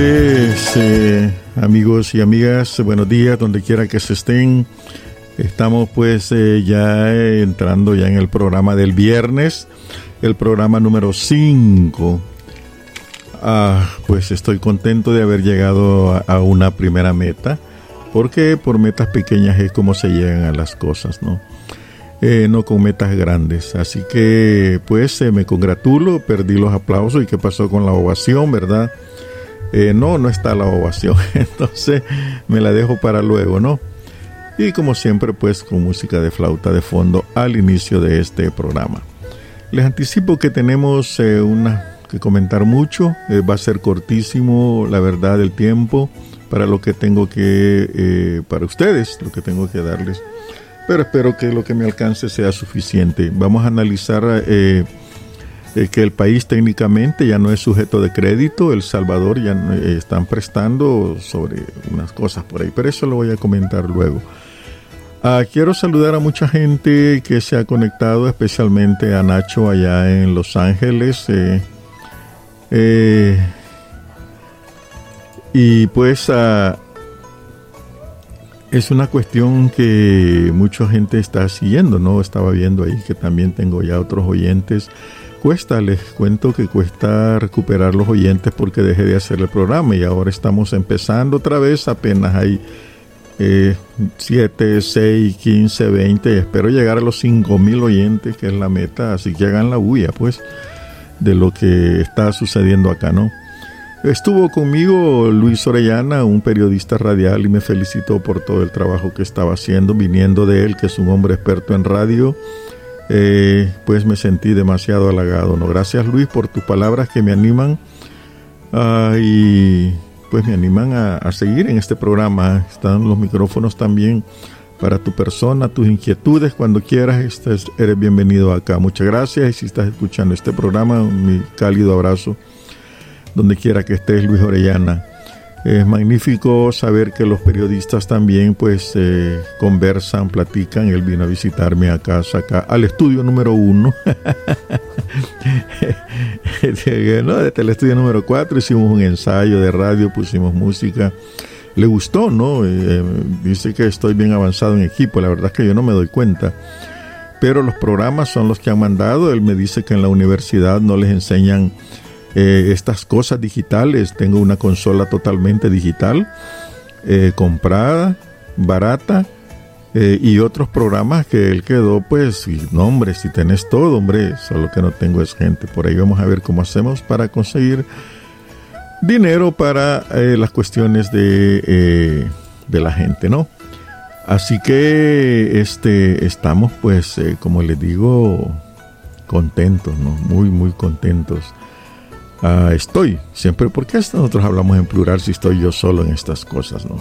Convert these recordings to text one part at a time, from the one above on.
Noches, eh, amigos y amigas. Buenos días, donde quiera que se estén. Estamos pues eh, ya entrando ya en el programa del viernes, el programa número 5. Ah, pues estoy contento de haber llegado a, a, una primera meta, porque por metas pequeñas es como se llegan a las cosas, ¿no? Eh, no con metas grandes. Así que pues me congratulo, perdí los aplausos y qué pasó con la ovación, ¿verdad? Eh, no, no está la ovación, entonces me la dejo para luego, ¿no? Y como siempre, pues con música de flauta de fondo al inicio de este programa. Les anticipo que tenemos eh, una que comentar mucho, eh, va a ser cortísimo, la verdad, del tiempo para lo que tengo que, para ustedes, lo que tengo que darles. Pero espero que lo que me alcance sea suficiente. Vamos a analizar eh, que el país técnicamente ya no es sujeto de crédito, El Salvador ya eh, están prestando sobre unas cosas por ahí, pero eso lo voy a comentar luego. Ah, quiero saludar a mucha gente que se ha conectado, especialmente a Nacho allá en Los Ángeles. Eh, y pues ah, es una cuestión que mucha gente está siguiendo, ¿no? Estaba viendo ahí que también tengo ya otros oyentes. Cuesta, les cuento que cuesta recuperar los oyentes porque dejé de hacer el programa y ahora estamos empezando otra vez, apenas hay 7, 6, 15, 20, espero llegar a los 5 mil oyentes, que es la meta, así que hagan la bulla, pues, de lo que está sucediendo acá, ¿no? Estuvo conmigo Luis Orellana, un periodista radial, y me felicitó por todo el trabajo que estaba haciendo, viniendo de él, que es un hombre experto en radio. Eh, pues me sentí demasiado halagado. ¿no? Gracias Luis por tus palabras que me animan uh, y pues me animan a, a, seguir en este programa. Están los micrófonos también para tu persona, tus inquietudes. Cuando quieras, estás, eres bienvenido acá. Muchas gracias y si estás escuchando este programa, mi cálido abrazo donde quiera que estés, Luis Orellana. Es magnífico saber que los periodistas también pues eh, conversan, platican. Él vino a visitarme a casa, acá, al estudio número uno. no, desde el estudio número cuatro hicimos un ensayo de radio, pusimos música. Le gustó, ¿no? Eh, dice que estoy bien avanzado en equipo. La verdad es que yo no me doy cuenta. Pero los programas son los que han mandado. Él me dice que en la universidad no les enseñan eh, estas cosas digitales. Tengo una consola totalmente digital, eh, comprada, barata, eh, y otros programas que él quedó, pues, no, hombre, si tenés todo, hombre, solo que no tengo es gente. Por ahí vamos a ver cómo hacemos para conseguir dinero para las cuestiones de, de la gente, ¿no? Así que este, estamos, pues, como les digo, contentos, ¿no? Muy, muy contentos. Uh, estoy, siempre, porque nosotros hablamos en plural si estoy yo solo en estas cosas, ¿no?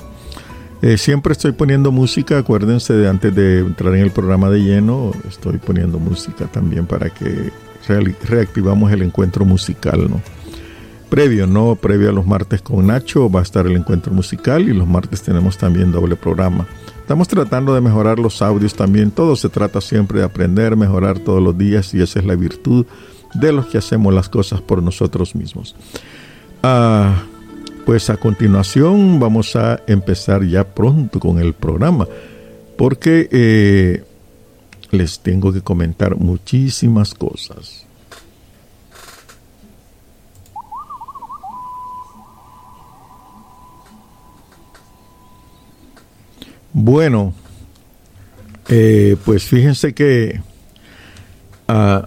Eh, siempre estoy poniendo música, acuérdense de antes de entrar en el programa de lleno, estoy poniendo música también para que re reactivamos el encuentro musical, ¿no? Previo, ¿no? Previo a los martes con Nacho va a estar el encuentro musical y los martes tenemos también doble programa. Estamos tratando de mejorar los audios también, todo se trata siempre de aprender, mejorar todos los días y esa es la virtud de los que hacemos las cosas por nosotros mismos. Ah, pues a continuación vamos a empezar ya pronto con el programa, porque eh, les tengo que comentar muchísimas cosas. Bueno, eh, pues fíjense que uh,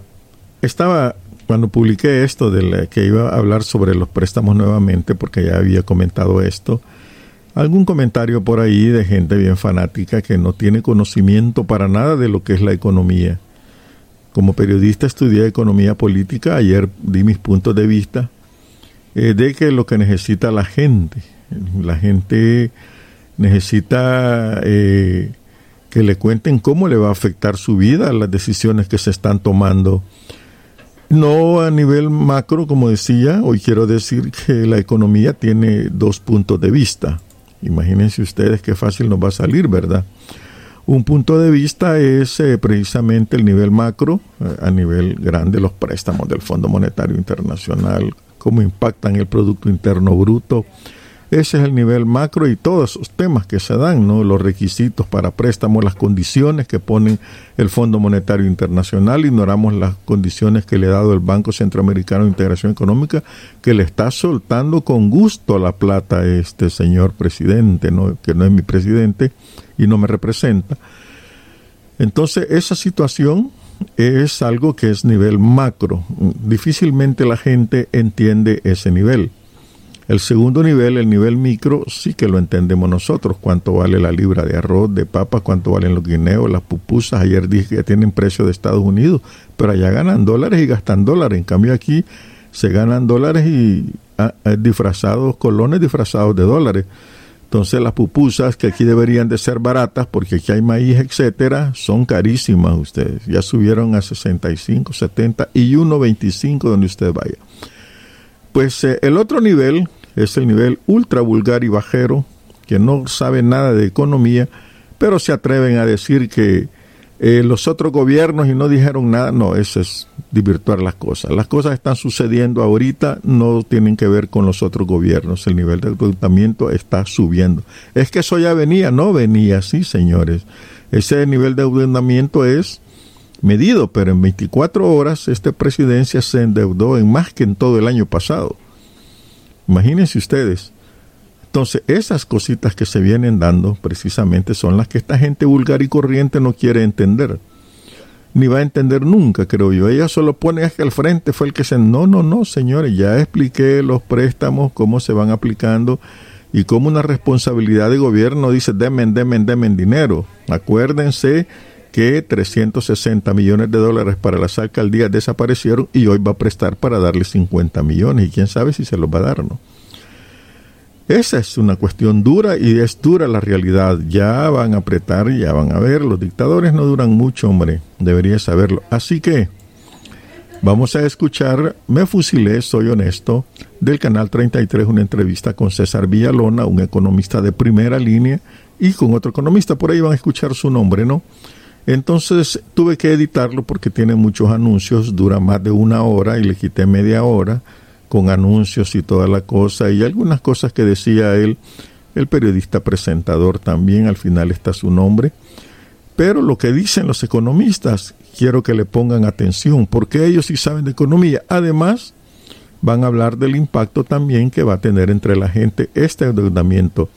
estaba cuando publiqué esto de la, que iba a hablar sobre los préstamos nuevamente, porque ya había comentado esto, algún comentario por ahí de gente bien fanática que no tiene conocimiento para nada de lo que es la economía. Como periodista estudié economía política, ayer di mis puntos de vista eh, de que lo que necesita la gente, la gente necesita eh, que le cuenten cómo le va a afectar su vida las decisiones que se están tomando no a nivel macro, como decía, hoy quiero decir que la economía tiene dos puntos de vista. Imagínense ustedes qué fácil nos va a salir, ¿verdad? Un punto de vista es eh, precisamente el nivel macro, eh, a nivel grande, los préstamos del Fondo Monetario Internacional, cómo impactan el Producto Interno Bruto. Ese es el nivel macro y todos esos temas que se dan, ¿no? Los requisitos para préstamos, las condiciones que pone el Fondo Monetario Internacional, ignoramos las condiciones que le ha dado el Banco Centroamericano de Integración Económica, que le está soltando con gusto la plata a este señor presidente, ¿no? Que no es mi presidente y no me representa. Entonces, esa situación es algo que es nivel macro. Difícilmente la gente entiende ese nivel. El segundo nivel, el nivel micro, sí que lo entendemos nosotros. Cuánto vale la libra de arroz, de papa, cuánto valen los guineos, las pupusas. Ayer dije que tienen precio de Estados Unidos, pero allá ganan dólares y gastan dólares. En cambio aquí se ganan dólares y ah, eh, disfrazados, colones disfrazados de dólares. Entonces las pupusas que aquí deberían de ser baratas porque aquí hay maíz, etcétera, son carísimas ustedes. Ya subieron a 65, 70 y 1.25 donde usted vaya. Pues eh, el otro nivel es el nivel ultra vulgar y bajero, que no sabe nada de economía, pero se atreven a decir que eh, los otros gobiernos y no dijeron nada. No, eso es divirtuar las cosas. Las cosas están sucediendo ahorita, no tienen que ver con los otros gobiernos. El nivel de endeudamiento está subiendo. Es que eso ya venía, no venía así, señores. Ese nivel de endeudamiento es medido, pero en 24 horas esta presidencia se endeudó en más que en todo el año pasado. Imagínense ustedes. Entonces, esas cositas que se vienen dando precisamente son las que esta gente vulgar y corriente no quiere entender. Ni va a entender nunca, creo yo. Ella solo pone que al frente fue el que se... No, no, no, señores, ya expliqué los préstamos, cómo se van aplicando y cómo una responsabilidad de gobierno dice, demen, demen, demen dinero. Acuérdense que 360 millones de dólares para las alcaldías desaparecieron y hoy va a prestar para darle 50 millones y quién sabe si se los va a dar, ¿no? Esa es una cuestión dura y es dura la realidad. Ya van a apretar, ya van a ver. Los dictadores no duran mucho, hombre. Deberías saberlo. Así que vamos a escuchar Me fusilé, soy honesto, del canal 33, una entrevista con César Villalona, un economista de primera línea, y con otro economista. Por ahí van a escuchar su nombre, ¿no? Entonces tuve que editarlo porque tiene muchos anuncios, dura más de una hora y le quité media hora con anuncios y toda la cosa, y algunas cosas que decía él, el periodista presentador también, al final está su nombre. Pero lo que dicen los economistas, quiero que le pongan atención, porque ellos sí saben de economía. Además, van a hablar del impacto también que va a tener entre la gente este endeudamiento.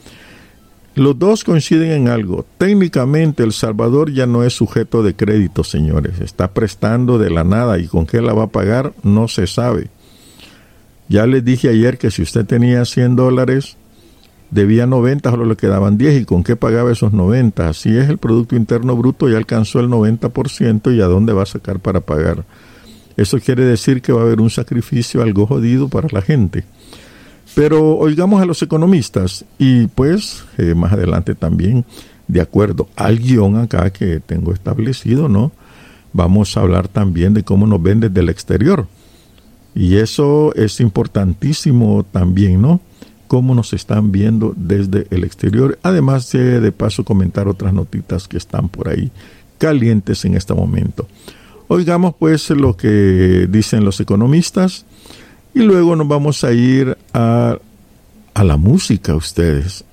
Los dos coinciden en algo. Técnicamente El Salvador ya no es sujeto de crédito, señores. Está prestando de la nada y con qué la va a pagar no se sabe. Ya les dije ayer que si usted tenía 100 dólares, debía 90, solo le quedaban 10. ¿Y con qué pagaba esos 90? Así es, el Producto Interno Bruto ya alcanzó el 90% y a dónde va a sacar para pagar. Eso quiere decir que va a haber un sacrificio algo jodido para la gente. Pero oigamos a los economistas y pues eh, más adelante también, de acuerdo al guion acá que tengo establecido, ¿no? Vamos a hablar también de cómo nos ven desde el exterior y eso es importantísimo también, ¿no? Cómo nos están viendo desde el exterior. Además de, de paso comentar otras notitas que están por ahí calientes en este momento. Oigamos pues lo que dicen los economistas y luego nos vamos a ir a, a la música ustedes.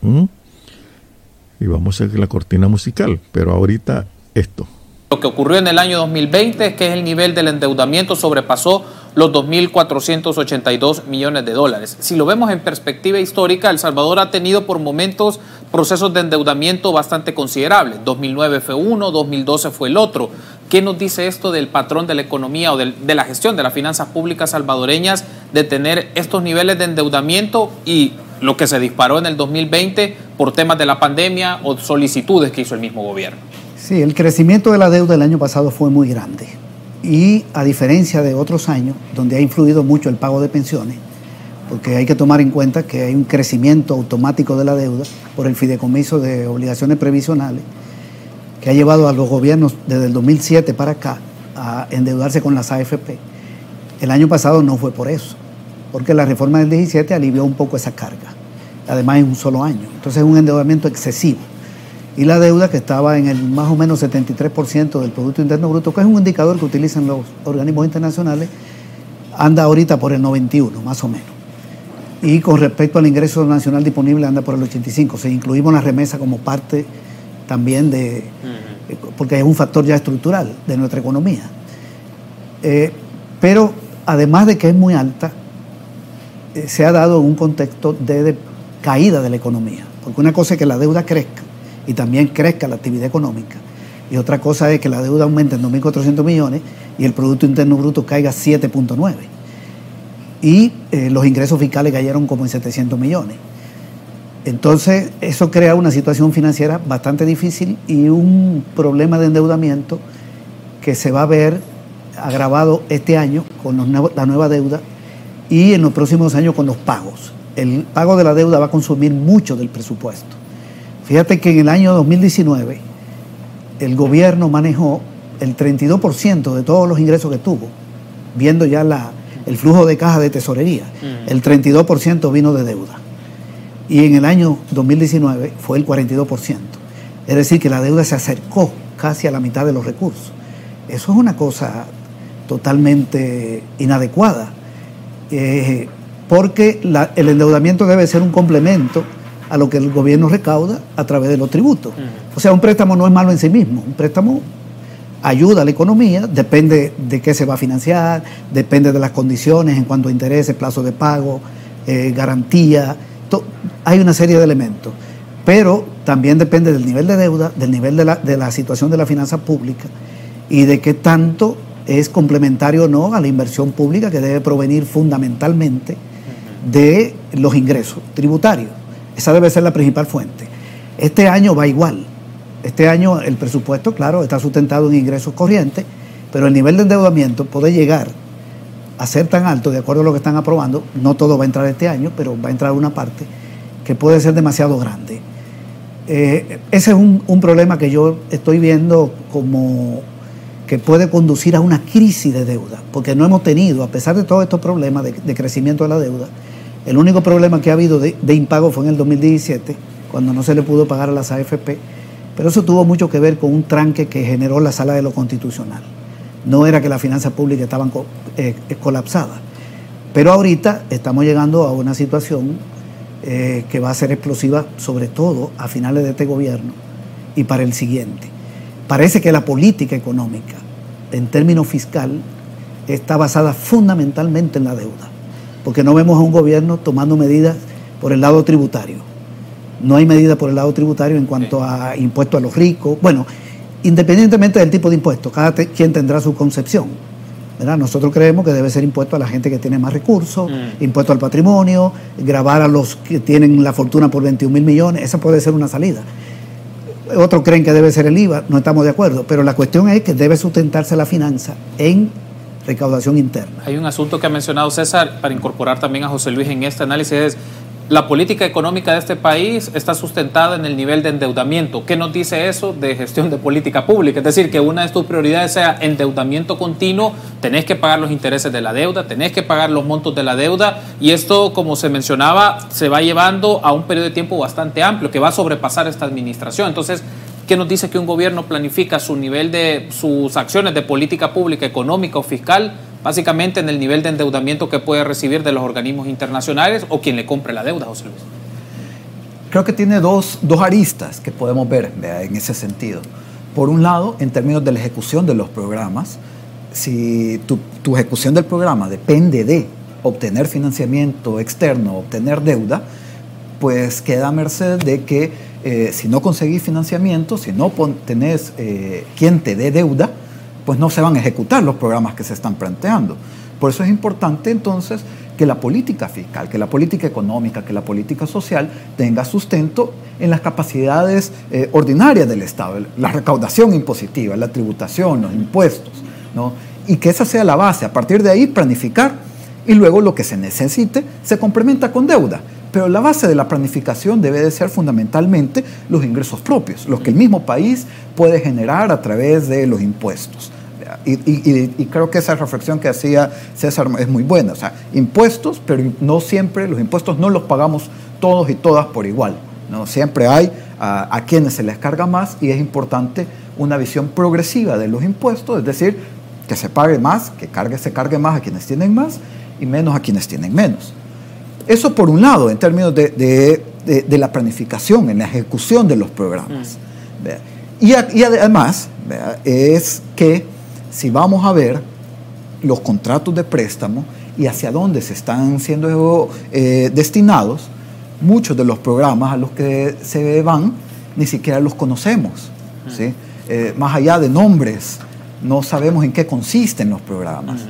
Y vamos a ver la cortina musical, pero ahorita esto. Lo que ocurrió en el año 2020 es que el nivel del endeudamiento sobrepasó los 2.482 millones de dólares. Si lo vemos en perspectiva histórica, El Salvador ha tenido por momentos procesos de endeudamiento bastante considerables. 2009 fue uno, 2012 fue el otro. ¿Qué nos dice esto del patrón de la economía o de, la gestión de las finanzas públicas salvadoreñas de tener estos niveles de endeudamiento y lo que se disparó en el 2020 por temas de la pandemia o solicitudes que hizo el mismo gobierno? Sí, el crecimiento de la deuda del año pasado fue muy grande. Y a diferencia de otros años, donde ha influido mucho el pago de pensiones, porque hay que tomar en cuenta que hay un crecimiento automático de la deuda por el fideicomiso de obligaciones previsionales, que ha llevado a los gobiernos desde el 2007 para acá a endeudarse con las AFP. El año pasado no fue por eso, porque la reforma del 17 alivió un poco esa carga, además en un solo año. Entonces es un endeudamiento excesivo y la deuda que estaba en el más o menos 73% del Producto Interno Bruto, que es un indicador que utilizan los organismos internacionales, anda ahorita por el 91, más o menos. Y con respecto al ingreso nacional disponible anda por el 85. O sea, incluimos la remesa como parte también de, porque es un factor ya estructural de nuestra economía. Eh, pero además de que es muy alta, se ha dado un contexto de, caída de la economía. Porque una cosa es que la deuda crezca y también crezca la actividad económica. Y otra cosa es que la deuda aumente en 2.400 millones y el Producto Interno Bruto caiga 7.9 y eh, los ingresos fiscales cayeron como en 700 millones. Entonces, eso crea una situación financiera bastante difícil y un problema de endeudamiento que se va a ver agravado este año con la nueva deuda y en los próximos años con los pagos. El pago de la deuda va a consumir mucho del presupuesto. Fíjate que en el año 2019 el gobierno manejó el 32% de todos los ingresos que tuvo, viendo ya la, el flujo de caja de tesorería. El 32% vino de deuda. Y en el año 2019 fue el 42%. Es decir, que la deuda se acercó casi a la mitad de los recursos. Eso es una cosa totalmente inadecuada, eh, porque el endeudamiento debe ser un complemento a lo que el gobierno recauda a través de los tributos. O sea, un préstamo no es malo en sí mismo, un préstamo ayuda a la economía, depende de qué se va a financiar, depende de las condiciones en cuanto a intereses, plazo de pago, eh, garantía, hay una serie de elementos. Pero también depende del nivel de deuda, del nivel de la, de la situación de la finanza pública y de qué tanto es complementario o no a la inversión pública que debe provenir fundamentalmente de los ingresos tributarios. Esa debe ser la principal fuente. Este año va igual. Este año el presupuesto, claro, está sustentado en ingresos corrientes, pero el nivel de endeudamiento puede llegar a ser tan alto, de acuerdo a lo que están aprobando, no todo va a entrar este año, pero va a entrar una parte, que puede ser demasiado grande. Eh, ese es un, problema que yo estoy viendo como que puede conducir a una crisis de deuda, porque no hemos tenido, a pesar de todos estos problemas de, crecimiento de la deuda, el único problema que ha habido de, impago fue en el 2017, cuando no se le pudo pagar a las AFP, pero eso tuvo mucho que ver con un tranque que generó la sala de lo constitucional. No era que las finanzas públicas estaban eh, eh, colapsadas. Pero ahorita estamos llegando a una situación eh, que va a ser explosiva, sobre todo a finales de este gobierno y para el siguiente. Parece que la política económica, en términos fiscal, está basada fundamentalmente en la deuda, porque no vemos a un gobierno tomando medidas por el lado tributario no hay medida por el lado tributario en cuanto a impuestos a los ricos. Bueno, independientemente del tipo de impuesto, cada quien tendrá su concepción. Nosotros creemos que debe ser impuesto a la gente que tiene más recursos, mm. impuesto al patrimonio, grabar a los que tienen la fortuna por 21 mil millones, esa puede ser una salida. Otros creen que debe ser el IVA, no estamos de acuerdo, pero la cuestión es que debe sustentarse la finanza en recaudación interna. Hay un asunto que ha mencionado César para incorporar también a José Luis en este análisis, es la política económica de este país está sustentada en el nivel de endeudamiento. ¿Qué nos dice eso de gestión de política pública? Es decir, que una de tus prioridades sea endeudamiento continuo, tenés que pagar los intereses de la deuda, tenés que pagar los montos de la deuda y esto, como se mencionaba, se va llevando a un periodo de tiempo bastante amplio que va a sobrepasar esta administración. Entonces, ¿qué nos dice que un gobierno planifica su nivel de sus acciones de política pública, económica o fiscal básicamente en el nivel de endeudamiento que puede recibir de los organismos internacionales o quien le compre la deuda, José Luis. Creo que tiene dos, dos aristas que podemos ver en ese sentido. Por un lado, en términos de la ejecución de los programas, si tu, tu ejecución del programa depende de obtener financiamiento externo, obtener deuda, pues queda a merced de que eh, si no conseguís financiamiento, si no tenés eh, quien te dé deuda, pues no se van a ejecutar los programas que se están planteando. Por eso es importante entonces que la política fiscal, que la política económica, que la política social tenga sustento en las capacidades eh, ordinarias del Estado, la recaudación impositiva, la tributación, los impuestos, ¿no? y que esa sea la base. A partir de ahí, planificar y luego lo que se necesite se complementa con deuda. Pero la base de la planificación debe de ser fundamentalmente los ingresos propios, los que el mismo país puede generar a través de los impuestos. Y, creo que esa reflexión que hacía César es muy buena. O sea, impuestos, pero no siempre, los impuestos no los pagamos todos y todas por igual. ¿no? Siempre hay a, a quienes se les carga más y es importante una visión progresiva de los impuestos, es decir, que se pague más, que cargue, se cargue más a quienes tienen más y menos a quienes tienen menos. Eso por un lado, en términos de, la planificación, en la ejecución de los programas. Mm. Y, además, es que si vamos a ver los contratos de préstamo y hacia dónde se están siendo eh, destinados, muchos de los programas a los que se van ni siquiera los conocemos. ¿sí? Eh, más allá de nombres, no sabemos en qué consisten los programas.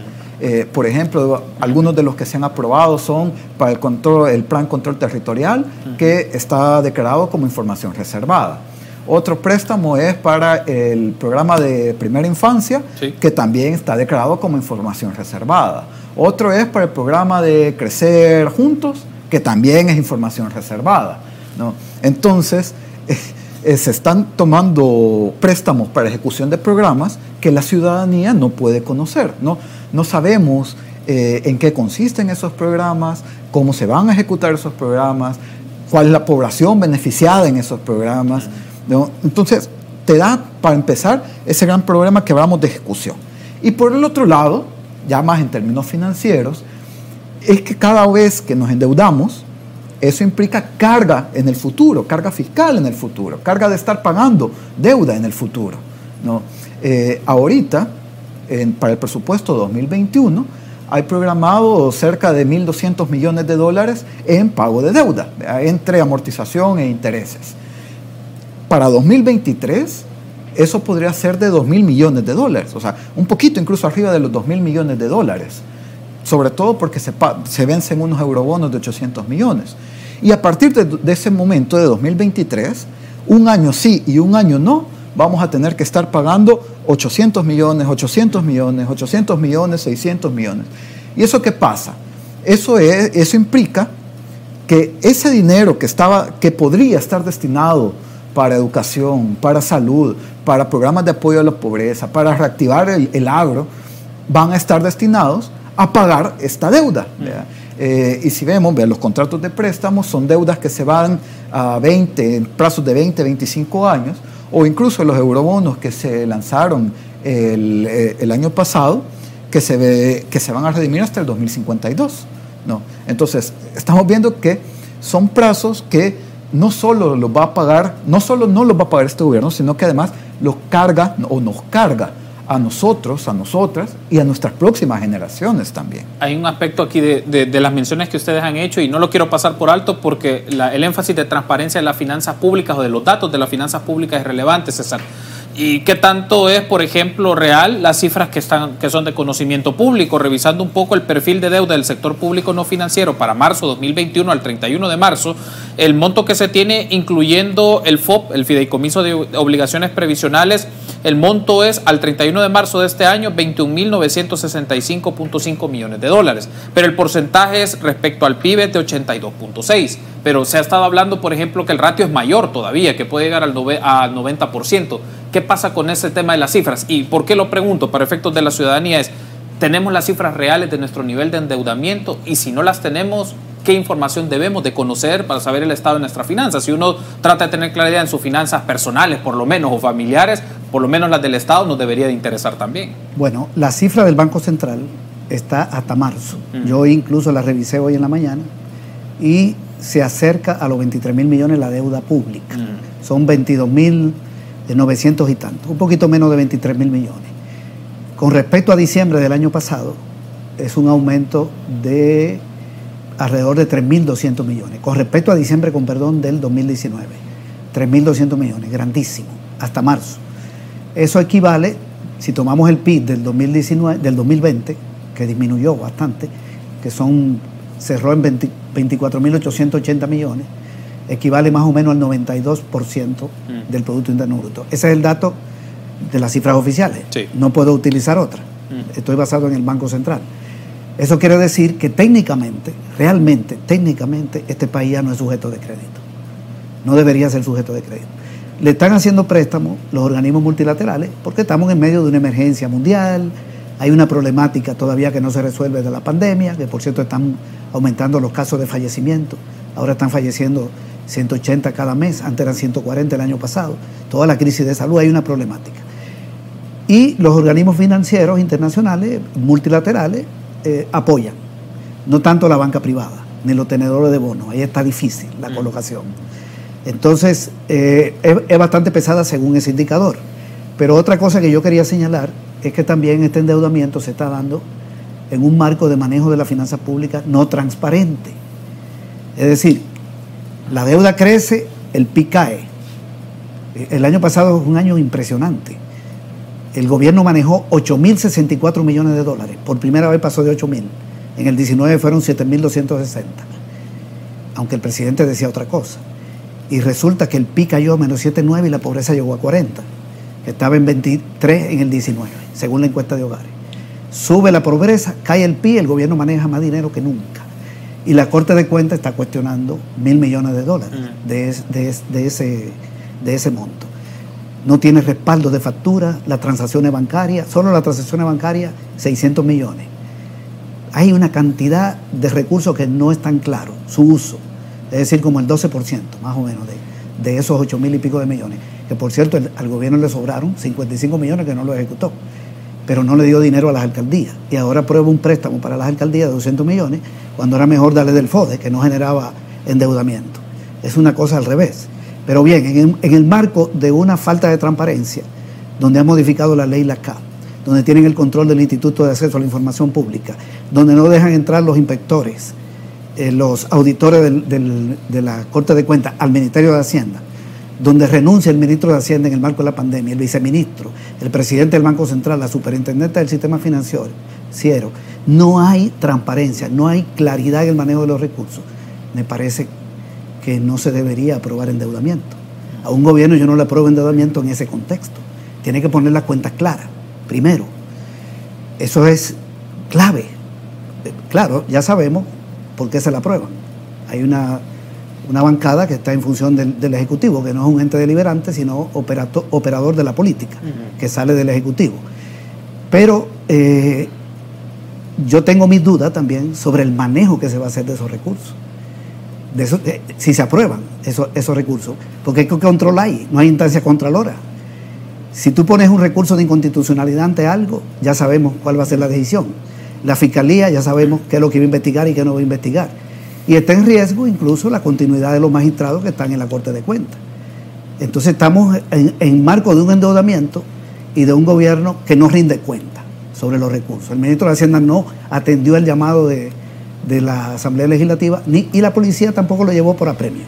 Eh, por ejemplo, algunos de los que se han aprobado son para el, control, el Plan Control Territorial, que está declarado como información reservada. Otro préstamo es para el programa de primera infancia, que también está declarado como información reservada. Otro es para el programa de Crecer Juntos, que también es información reservada. ¿no? Entonces, eh, se están tomando préstamos para ejecución de programas que la ciudadanía no puede conocer. No, no sabemos eh, en qué consisten esos programas, cómo se van a ejecutar esos programas, cuál es la población beneficiada en esos programas. Entonces, te da, para empezar, ese gran problema que hablamos de ejecución. Y por el otro lado, ya más en términos financieros, es que cada vez que nos endeudamos, eso implica carga en el futuro, carga fiscal en el futuro, carga de estar pagando deuda en el futuro. ¿no? Eh, ahorita, para el presupuesto 2021, hay programado cerca de 1.200 millones de dólares en pago de deuda, entre amortización e intereses. Para 2023, eso podría ser de 2.000 millones de dólares, o sea, un poquito incluso arriba de los 2.000 millones de dólares, sobre todo porque se, se vencen unos eurobonos de 800 millones. Y a partir de, ese momento, de 2023, un año sí y un año no, vamos a tener que estar pagando 800 millones, 800 millones, 800 millones, 600 millones. ¿Y eso qué pasa? Eso, es, eso implica que ese dinero que, estaba, que podría estar destinado para educación, para salud, para programas de apoyo a la pobreza, para reactivar el, agro, van a estar destinados a pagar esta deuda. Eh, y si vemos, los contratos de préstamos son deudas que se van a 20, en plazos de 20, 25 años, o incluso los eurobonos que se lanzaron el, eh, año pasado, que se, ve, que se van a redimir hasta el 2052. ¿no? Entonces, estamos viendo que son plazos que no solo los va a pagar, no solo no los va a pagar este gobierno, sino que además los carga o nos carga a nosotros, a nosotras y a nuestras próximas generaciones también. Hay un aspecto aquí de, las menciones que ustedes han hecho y no lo quiero pasar por alto porque el énfasis de transparencia de las finanzas públicas o de los datos de las finanzas públicas es relevante, César. ¿Y qué tanto es, por ejemplo, real las cifras que, están, que son de conocimiento público? Revisando un poco el perfil de deuda del sector público no financiero para marzo 2021 al 31 de marzo, el monto que se tiene, incluyendo el FOP, el Fideicomiso de Obligaciones Previsionales, el monto es al 31 de marzo de este año 21.965.5 millones de dólares, pero el porcentaje es respecto al PIB de 82.6. Pero se ha estado hablando, por ejemplo, que el ratio es mayor todavía, que puede llegar al 90%. ¿Qué pasa con ese tema de las cifras? ¿Y por qué lo pregunto? Para efectos de la ciudadanía es, ¿tenemos las cifras reales de nuestro nivel de endeudamiento? Y si no las tenemos, qué información debemos de conocer para saber el estado de nuestras finanzas. Si uno trata de tener claridad en sus finanzas personales, por lo menos, o familiares, por lo menos las del Estado nos debería de interesar también. Bueno, la cifra del Banco Central está hasta marzo. Yo incluso la revisé hoy en la mañana y se acerca a los 23 mil millones la deuda pública. Son 22 mil 900 y tanto, un poquito menos de 23 mil millones. Con respecto a diciembre del año pasado, es un aumento de alrededor de 3.200 millones. Con respecto a diciembre, con perdón, del 2019. 3.200 millones, grandísimo, hasta marzo. Eso equivale, si tomamos el PIB del, 2019, del 2020, que disminuyó bastante, que son cerró en 24.880 millones, equivale más o menos al 92% mm. del Producto Interno Bruto. Ese es el dato de las cifras oficiales. No puedo utilizar otra. Mm. Estoy basado en el Banco Central. Eso quiere decir que técnicamente, realmente, técnicamente, este país ya no es sujeto de crédito. No debería ser sujeto de crédito. Le están haciendo préstamos los organismos multilaterales porque estamos en medio de una emergencia mundial, hay una problemática todavía que no se resuelve de la pandemia, que por cierto están aumentando los casos de fallecimiento, ahora están falleciendo 180 cada mes, antes eran 140 el año pasado, toda la crisis de salud, hay una problemática. Y los organismos financieros internacionales, multilaterales, eh, apoyan. No tanto la banca privada, ni los tenedores de bonos. Ahí está difícil la mm. colocación. Entonces, eh, es, bastante pesada según ese indicador. Pero otra cosa que yo quería señalar es que también este endeudamiento se está dando en un marco de manejo de la finanza pública no transparente. Es decir, la deuda crece, el PIB cae. El año pasado es un año impresionante. El gobierno manejó 8.064 millones de dólares. Por primera vez pasó de 8.000. En el 19 fueron 7.260. Aunque el presidente decía otra cosa. Y resulta que el PIB cayó a menos 7,9 y la pobreza llegó a 40. Estaba en 23 en el 19, según la encuesta de hogares. Sube la pobreza, cae el PIB, el gobierno maneja más dinero que nunca. Y la Corte de Cuentas está cuestionando mil millones de dólares mm. de, ese, de ese monto. No tiene respaldo de factura, las transacciones bancarias, solo las transacciones bancarias, 600 millones. Hay una cantidad de recursos que no es tan claro, su uso es decir, como el 12% más o menos de, de esos 8 mil y pico de millones, que por cierto al gobierno le sobraron 55 millones que no lo ejecutó, pero no le dio dinero a las alcaldías y ahora aprueba un préstamo para las alcaldías de 200 millones cuando era mejor darle del FODE, que no generaba endeudamiento. Es una cosa al revés. Pero bien, en el, marco de una falta de transparencia, donde ha modificado la ley LACA, donde tienen el control del Instituto de Acceso a la Información Pública, donde no dejan entrar los inspectores, eh, los auditores de la Corte de Cuentas al Ministerio de Hacienda, donde renuncia el ministro de Hacienda en el marco de la pandemia, el viceministro, el presidente del Banco Central, la superintendente del sistema financiero, Ciero, no hay transparencia, no hay claridad en el manejo de los recursos. Me parece que no se debería aprobar endeudamiento. A un gobierno yo no le apruebo endeudamiento en ese contexto. Tiene que poner las cuentas claras, primero. Eso es clave. Claro, ya sabemos ¿por qué se la aprueban? Hay una, bancada que está en función del, Ejecutivo, que no es un ente deliberante, sino operador de la política, que sale del Ejecutivo. Pero eh, yo tengo mis dudas también sobre el manejo que se va a hacer de esos recursos. De si se aprueban esos, esos recursos, porque hay que control ahí, no hay instancia contralora. Si tú pones un recurso de inconstitucionalidad ante algo, ya sabemos cuál va a ser la decisión la fiscalía ya sabemos qué es lo que va a investigar y qué no va a investigar. Y está en riesgo incluso la continuidad de los magistrados que están en la Corte de Cuentas. Entonces estamos en, marco de un endeudamiento y de un gobierno que no rinde cuenta sobre los recursos. El ministro de Hacienda no atendió el llamado de, la Asamblea Legislativa ni, y la policía tampoco lo llevó por apremio.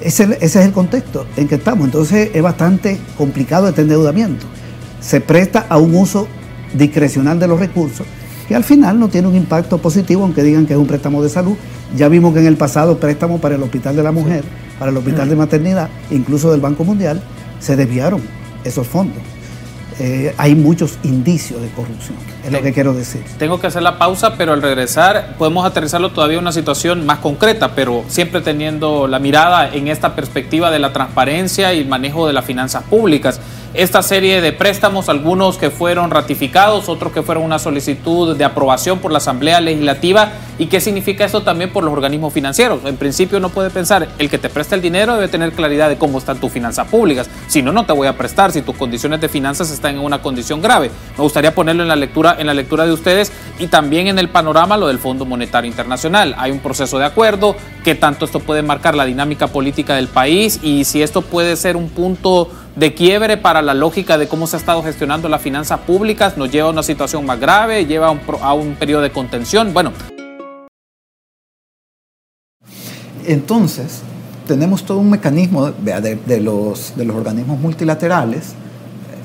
Ese, ese, es el contexto en que estamos. Entonces es bastante complicado este endeudamiento. Se presta a un uso discrecional de los recursos que al final no tiene un impacto positivo, aunque digan que es un préstamo de salud. Ya vimos que en el pasado préstamo para el Hospital de la Mujer, para el Hospital de Maternidad, incluso del Banco Mundial, se desviaron esos fondos. Eh, hay muchos indicios de corrupción, es lo que quiero decir. Tengo que hacer la pausa, pero al regresar podemos aterrizarlo todavía en una situación más concreta, pero siempre teniendo la mirada en esta perspectiva de la transparencia y el manejo de las finanzas públicas esta serie de préstamos, algunos que fueron ratificados, otros que fueron una solicitud de aprobación por la Asamblea Legislativa. ¿Y qué significa esto también por los organismos financieros? En principio no puede pensar, el que te presta el dinero debe tener claridad de cómo están tus finanzas públicas. Si no, no te voy a prestar, si tus condiciones de finanzas están en una condición grave. Me gustaría ponerlo en la lectura, en la lectura de ustedes y también en el panorama lo del Fondo Monetario Internacional. Hay un proceso de acuerdo, qué tanto esto puede marcar la dinámica política del país y si esto puede ser un punto de quiebre para la lógica de cómo se ha estado gestionando las finanzas públicas, nos lleva a una situación más grave, lleva a un, periodo de contención. Bueno. Entonces, tenemos todo un mecanismo de, los, de los organismos multilaterales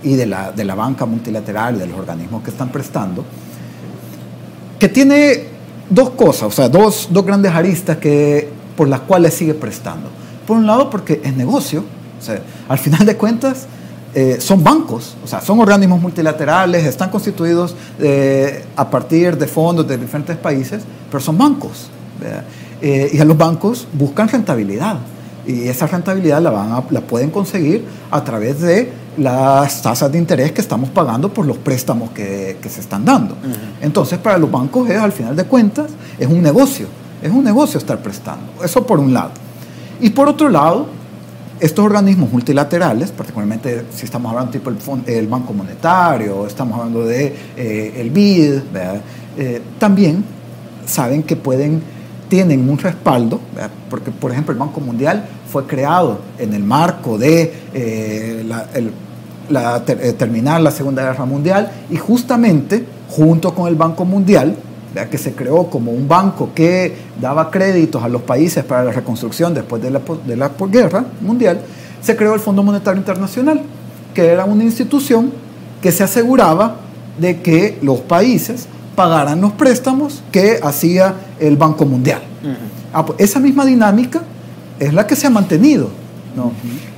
y de la, de la banca multilateral, de los organismos que están prestando, que tiene dos cosas, o sea, dos, dos grandes aristas que, por las cuales sigue prestando. Por un lado, porque es negocio, o sea, al final de cuentas, eh, son bancos, o sea, son organismos multilaterales, están constituidos eh, a partir de fondos de diferentes países, pero son bancos. Eh, y a los bancos buscan rentabilidad. Y esa rentabilidad la, van la pueden conseguir a través de las tasas de interés que estamos pagando por los préstamos que, que se están dando. Entonces, para los bancos es, al final de cuentas, es un negocio. Es un negocio estar prestando. Eso por un lado. Y por otro lado, estos organismos multilaterales, particularmente si estamos hablando tipo el, Banco Monetario, estamos hablando de eh, el BID, eh, también saben que pueden, tienen un respaldo, porque por ejemplo el Banco Mundial fue creado en el marco de eh, terminar la Segunda Guerra Mundial y justamente junto con el Banco Mundial, que se creó como un banco que daba créditos a los países para la reconstrucción después de la, de la guerra mundial, se creó el Fondo Monetario Internacional, que era una institución que se aseguraba de que los países pagaran los préstamos que hacía el Banco Mundial. Ah, pues, esa misma dinámica es la que se ha mantenido.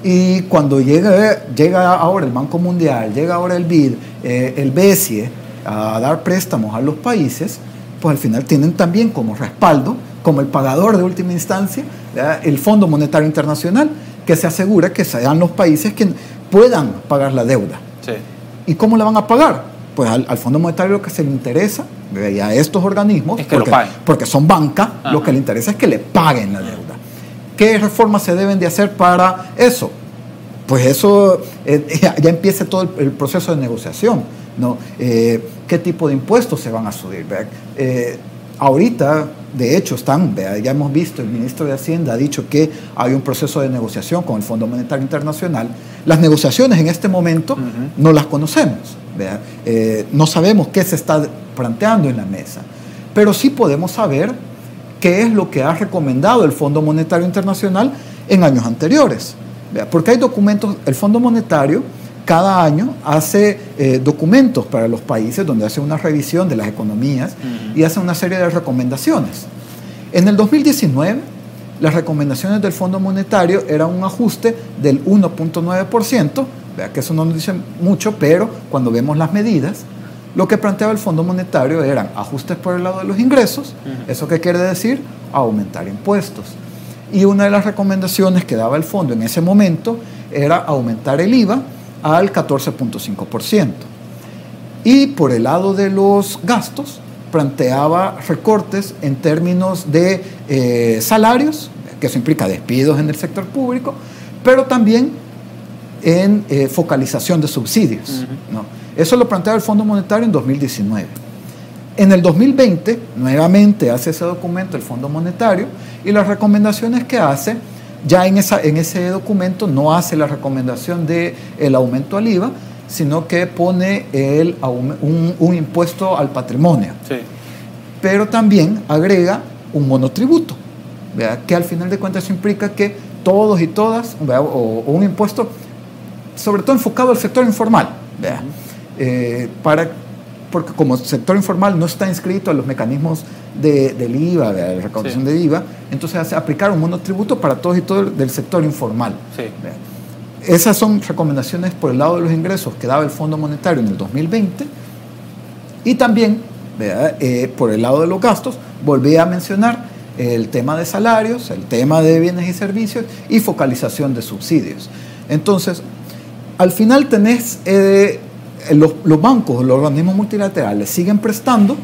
Y cuando llega, llega ahora el Banco Mundial, llega ahora el BID, eh, el BESIE, a dar préstamos a los países, pues al final tienen también como respaldo, como el pagador de última instancia, el Fondo Monetario Internacional, que se asegura que sean los países que puedan pagar la deuda. ¿Y cómo la van a pagar? Pues al, Fondo Monetario lo que se le interesa, y a estos organismos, porque, son banca, lo que le interesa es que le paguen la deuda. ¿Qué reformas se deben de hacer para eso? Pues eso eh, ya, empieza todo el proceso de negociación ¿no? Eh, ¿Qué tipo de impuestos se van a subir? Eh, ahorita, de hecho, están, ya hemos visto, el ministro de Hacienda ha dicho que hay un proceso de negociación con el Fondo Monetario Internacional. Las negociaciones en este momento no las conocemos, eh, no sabemos qué se está planteando en la mesa, pero sí podemos saber qué es lo que ha recomendado el Fondo Monetario Internacional en años anteriores. Porque hay documentos, el Fondo Monetario cada año hace eh, documentos para los países donde hace una revisión de las economías y hace una serie de recomendaciones. En el 2019, las recomendaciones del Fondo Monetario eran un ajuste del 1.9%, vea que eso no nos dice mucho, pero cuando vemos las medidas, lo que planteaba el Fondo Monetario eran ajustes por el lado de los ingresos, ¿eso qué quiere decir? Aumentar impuestos. Y una de las recomendaciones que daba el fondo en ese momento era aumentar el IVA al 14.5%. Y por el lado de los gastos, planteaba recortes en términos de eh, salarios, que eso implica despidos en el sector público, pero también en eh, focalización de subsidios. Eso lo planteaba el Fondo Monetario en 2019. En el 2020, nuevamente hace ese documento el Fondo Monetario y las recomendaciones que hace ya en, esa, en ese documento no hace la recomendación del el aumento al IVA, sino que pone el, un, impuesto al patrimonio. Pero también agrega un monotributo, que al final de cuentas implica que todos y todas, o, un impuesto sobre todo enfocado al sector informal, eh, para porque como sector informal no está inscrito a los mecanismos de, del IVA, de la recaudación de IVA, entonces hace aplicar un monotributo para todos y todo del sector informal. Esas son recomendaciones por el lado de los ingresos que daba el Fondo Monetario en el 2020 y también eh, por el lado de los gastos volví a mencionar el tema de salarios, el tema de bienes y servicios y focalización de subsidios. Entonces, al final tenés eh, los, los, bancos, los organismos multilaterales siguen prestando,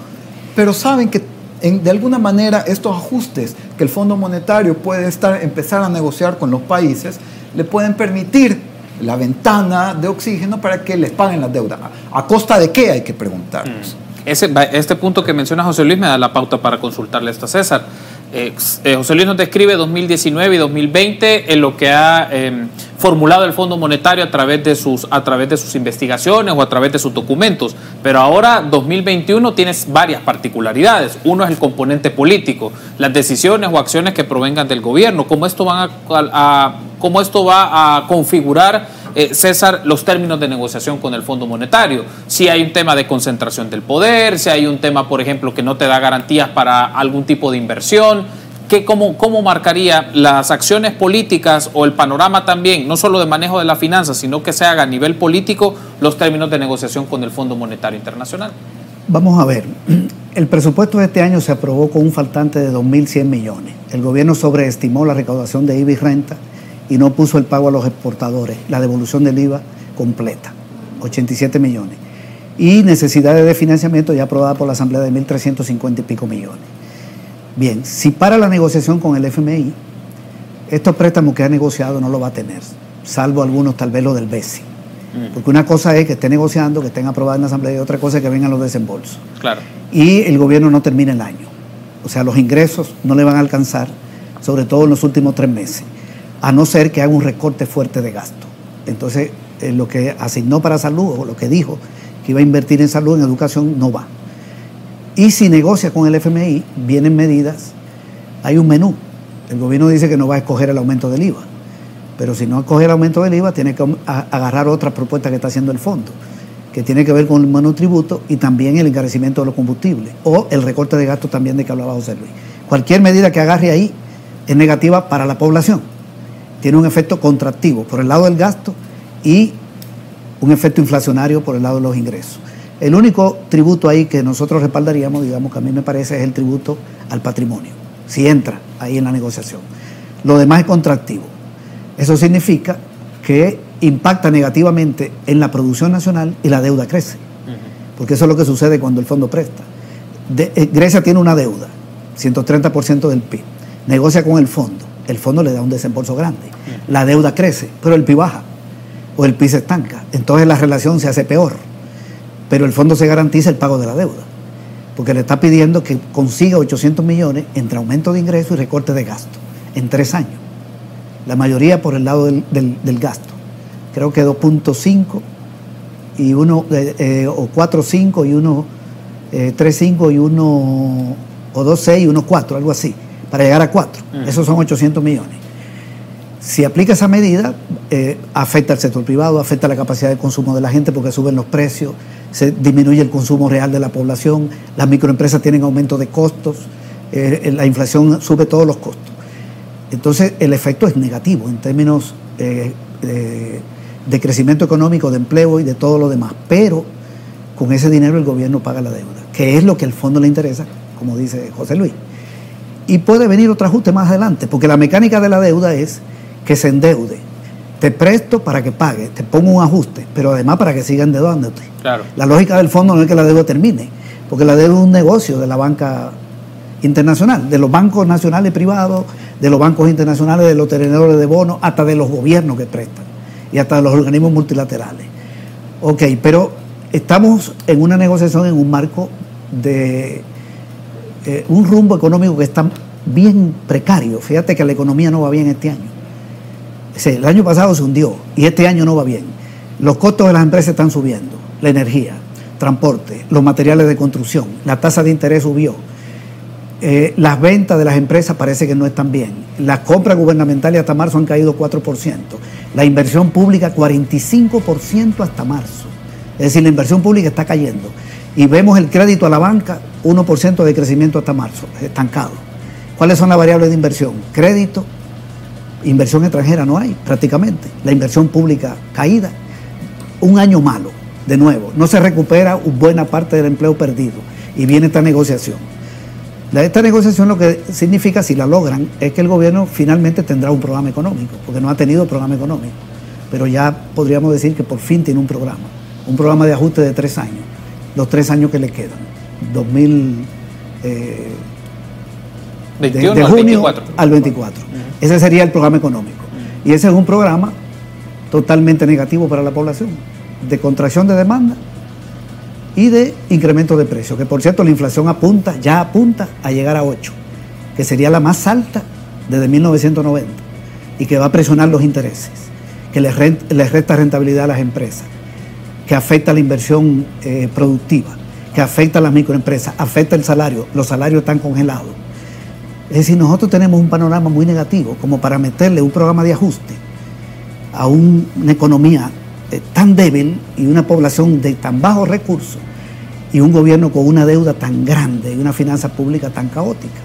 pero saben que de alguna manera estos ajustes que el Fondo Monetario puede estar, empezar a negociar con los países le pueden permitir la ventana de oxígeno para que les paguen las deudas. ¿A costa de qué hay que preguntarnos? Mm. Este punto que menciona José Luis me da la pauta para consultarle esto a César. Eh, José Luis nos describe 2019 y 2020 en lo que ha em, formulado el Fondo Monetario a través, de sus, a través de sus investigaciones o a través de sus documentos. Pero ahora 2021 tiene varias particularidades. Uno es el componente político, las decisiones o acciones que provengan del gobierno, cómo esto, van a, cómo esto va a configurar eh, César, los términos de negociación con el Fondo Monetario. Si hay un tema de concentración del poder, si hay un tema, por ejemplo, que no te da garantías para algún tipo de inversión, que cómo, ¿cómo marcaría las acciones políticas o el panorama también, no solo de manejo de las finanzas, sino que se haga a nivel político los términos de negociación con el Fondo Monetario Internacional? Vamos a ver, el presupuesto de este año se aprobó con un faltante de 2.100 millones. El gobierno sobreestimó la recaudación de y renta y no puso el pago a los exportadores, la devolución del IVA completa, 87 millones. Y necesidades de financiamiento ya aprobada por la Asamblea de 1.350 y pico millones. Bien, si para la negociación con el FMI, estos préstamos que ha negociado no lo va a tener, salvo algunos tal vez lo del BESI. Mm. Porque una cosa es que esté negociando, que estén aprobados en la Asamblea, y otra cosa es que vengan los desembolsos. Claro. Y el gobierno no termina el año. O sea, los ingresos no le van a alcanzar, sobre todo en los últimos tres meses, a no ser que haga un recorte fuerte de gasto. Entonces, eh, lo que asignó para salud, o lo que dijo que iba a invertir en salud, en educación, no va. Y si negocia con el FMI, vienen medidas, hay un menú. El gobierno dice que no va a escoger el aumento del IVA, pero si no escoge el aumento del IVA, tiene que agarrar otra propuesta que está haciendo el fondo, que tiene que ver con el monotributo y también el encarecimiento de los combustibles, o el recorte de gastos también de que hablaba José Luis. Cualquier medida que agarre ahí es negativa para la población. Tiene un efecto contractivo por el lado del gasto y un efecto inflacionario por el lado de los ingresos. El único tributo ahí que nosotros respaldaríamos, digamos que a mí me parece, es el tributo al patrimonio, si entra ahí en la negociación. Lo demás es contractivo. Eso significa que impacta negativamente en la producción nacional y la deuda crece. Porque eso es lo que sucede cuando el fondo presta. Eh, Grecia tiene una deuda, 130% del PIB. Negocia con el fondo. El fondo le da un desembolso grande. La deuda crece, pero el PIB baja o el PIB se estanca. Entonces la relación se hace peor. Pero el fondo se garantiza el pago de la deuda. Porque le está pidiendo que consiga 800 millones entre aumento de ingresos y recorte de gasto en tres años. La mayoría por el lado del, gasto. Creo que 2.5 y uno, eh, eh, o 4.5 y uno, 3.5 eh, y uno, o 2.6 y uno 4, algo así, para llegar a 4. Esos son 800 millones. Si aplica esa medida, eh, afecta al sector privado, afecta la capacidad de consumo de la gente porque suben los precios, se disminuye el consumo real de la población, las microempresas tienen aumento de costos, eh, la inflación sube todos los costos. Entonces el efecto es negativo en términos eh, de crecimiento económico, de empleo y de todo lo demás. Pero con ese dinero el gobierno paga la deuda, que es lo que al fondo le interesa, como dice José Luis. Y puede venir otro ajuste más adelante, porque la mecánica de la deuda es que se endeude. Te presto para que pague, te pongo un ajuste, pero además para que siga endeudándote. Claro. La lógica del fondo no es que la deuda termine, porque la deuda es un negocio de la banca internacional, de los bancos nacionales privados, de los bancos internacionales, de los tenedores de bonos, hasta de los gobiernos que prestan y hasta de los organismos multilaterales. Ok, pero estamos en una negociación en un marco de eh, un rumbo económico que está bien precario. Fíjate que la economía no va bien este año el año pasado se hundió y este año no va bien. Los costos de las empresas están subiendo, la energía, transporte, los materiales de construcción, la tasa de interés subió. Eh, las ventas de las empresas parece que no están bien. Las compras gubernamentales hasta marzo han caído 4%. La inversión pública 45% hasta marzo. Es decir, la inversión pública está cayendo. Y vemos el crédito a la banca, 1% de crecimiento hasta marzo, estancado. ¿Cuáles son las variables de inversión? Crédito, Inversión extranjera no hay prácticamente. La inversión pública caída. Un año malo, de nuevo. No se recupera buena parte del empleo perdido. Y viene esta negociación. Esta negociación lo que significa, si la logran, es que el gobierno finalmente tendrá un programa económico, porque no ha tenido programa económico. Pero ya podríamos decir que por fin tiene un programa. Un programa de ajuste de tres años. Los tres años que le quedan. 2000... Eh, de, junio al 24. Ese sería el programa económico. Y ese es un programa totalmente negativo para la población, de contracción de demanda y de incremento de precios, que por cierto la inflación apunta, ya apunta a llegar a 8, que sería la más alta desde 1990 y que va a presionar los intereses, que les, resta rentabilidad a las empresas, que afecta la inversión eh, productiva, que afecta a las microempresas, afecta el salario, los salarios están congelados es decir, nosotros tenemos un panorama muy negativo como para meterle un programa de ajuste a una economía eh, tan débil y una población de tan bajos recursos y un gobierno con una deuda tan grande y una finanza pública tan caótica.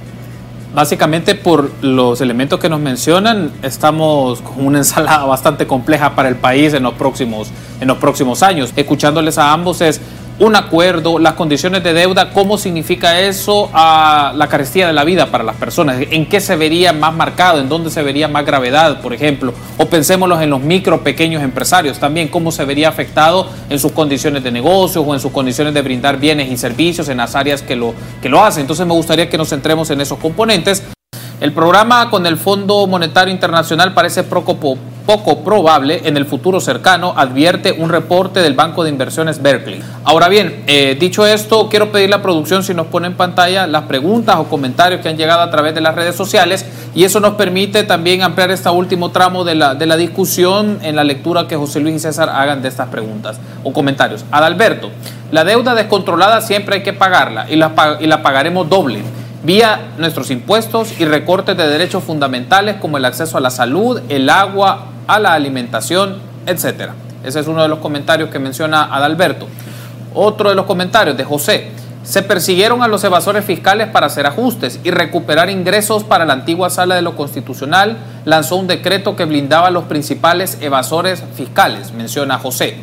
Básicamente por los elementos que nos mencionan, estamos con una ensalada bastante compleja para el país en los próximos, en los próximos años. Escuchándoles a ambos es un acuerdo, las condiciones de deuda, ¿cómo significa eso a la carestía de la vida para las personas? ¿En qué se vería más marcado? ¿En dónde se vería más gravedad, por ejemplo? O pensémoslo en los micro, pequeños empresarios también, ¿cómo se vería afectado en sus condiciones de negocios o en sus condiciones de brindar bienes y servicios en las áreas que lo, que lo hacen? Entonces me gustaría que nos centremos en esos componentes. El programa con el Fondo Monetario Internacional parece poco, poco probable en el futuro cercano, advierte un reporte del Banco de Inversiones Berkeley. Ahora bien, eh, dicho esto, quiero pedir la producción si nos pone en pantalla las preguntas o comentarios que han llegado a través de las redes sociales y eso nos permite también ampliar este último tramo de la, de la discusión en la lectura que José Luis y César hagan de estas preguntas o comentarios. Adalberto, la deuda descontrolada siempre hay que pagarla y la, y la pagaremos doble vía nuestros impuestos y recortes de derechos fundamentales como el acceso a la salud, el agua, a la alimentación, etc. Ese es uno de los comentarios que menciona Adalberto. Otro de los comentarios de José. Se persiguieron a los evasores fiscales para hacer ajustes y recuperar ingresos para la antigua sala de lo constitucional. Lanzó un decreto que blindaba a los principales evasores fiscales, menciona José.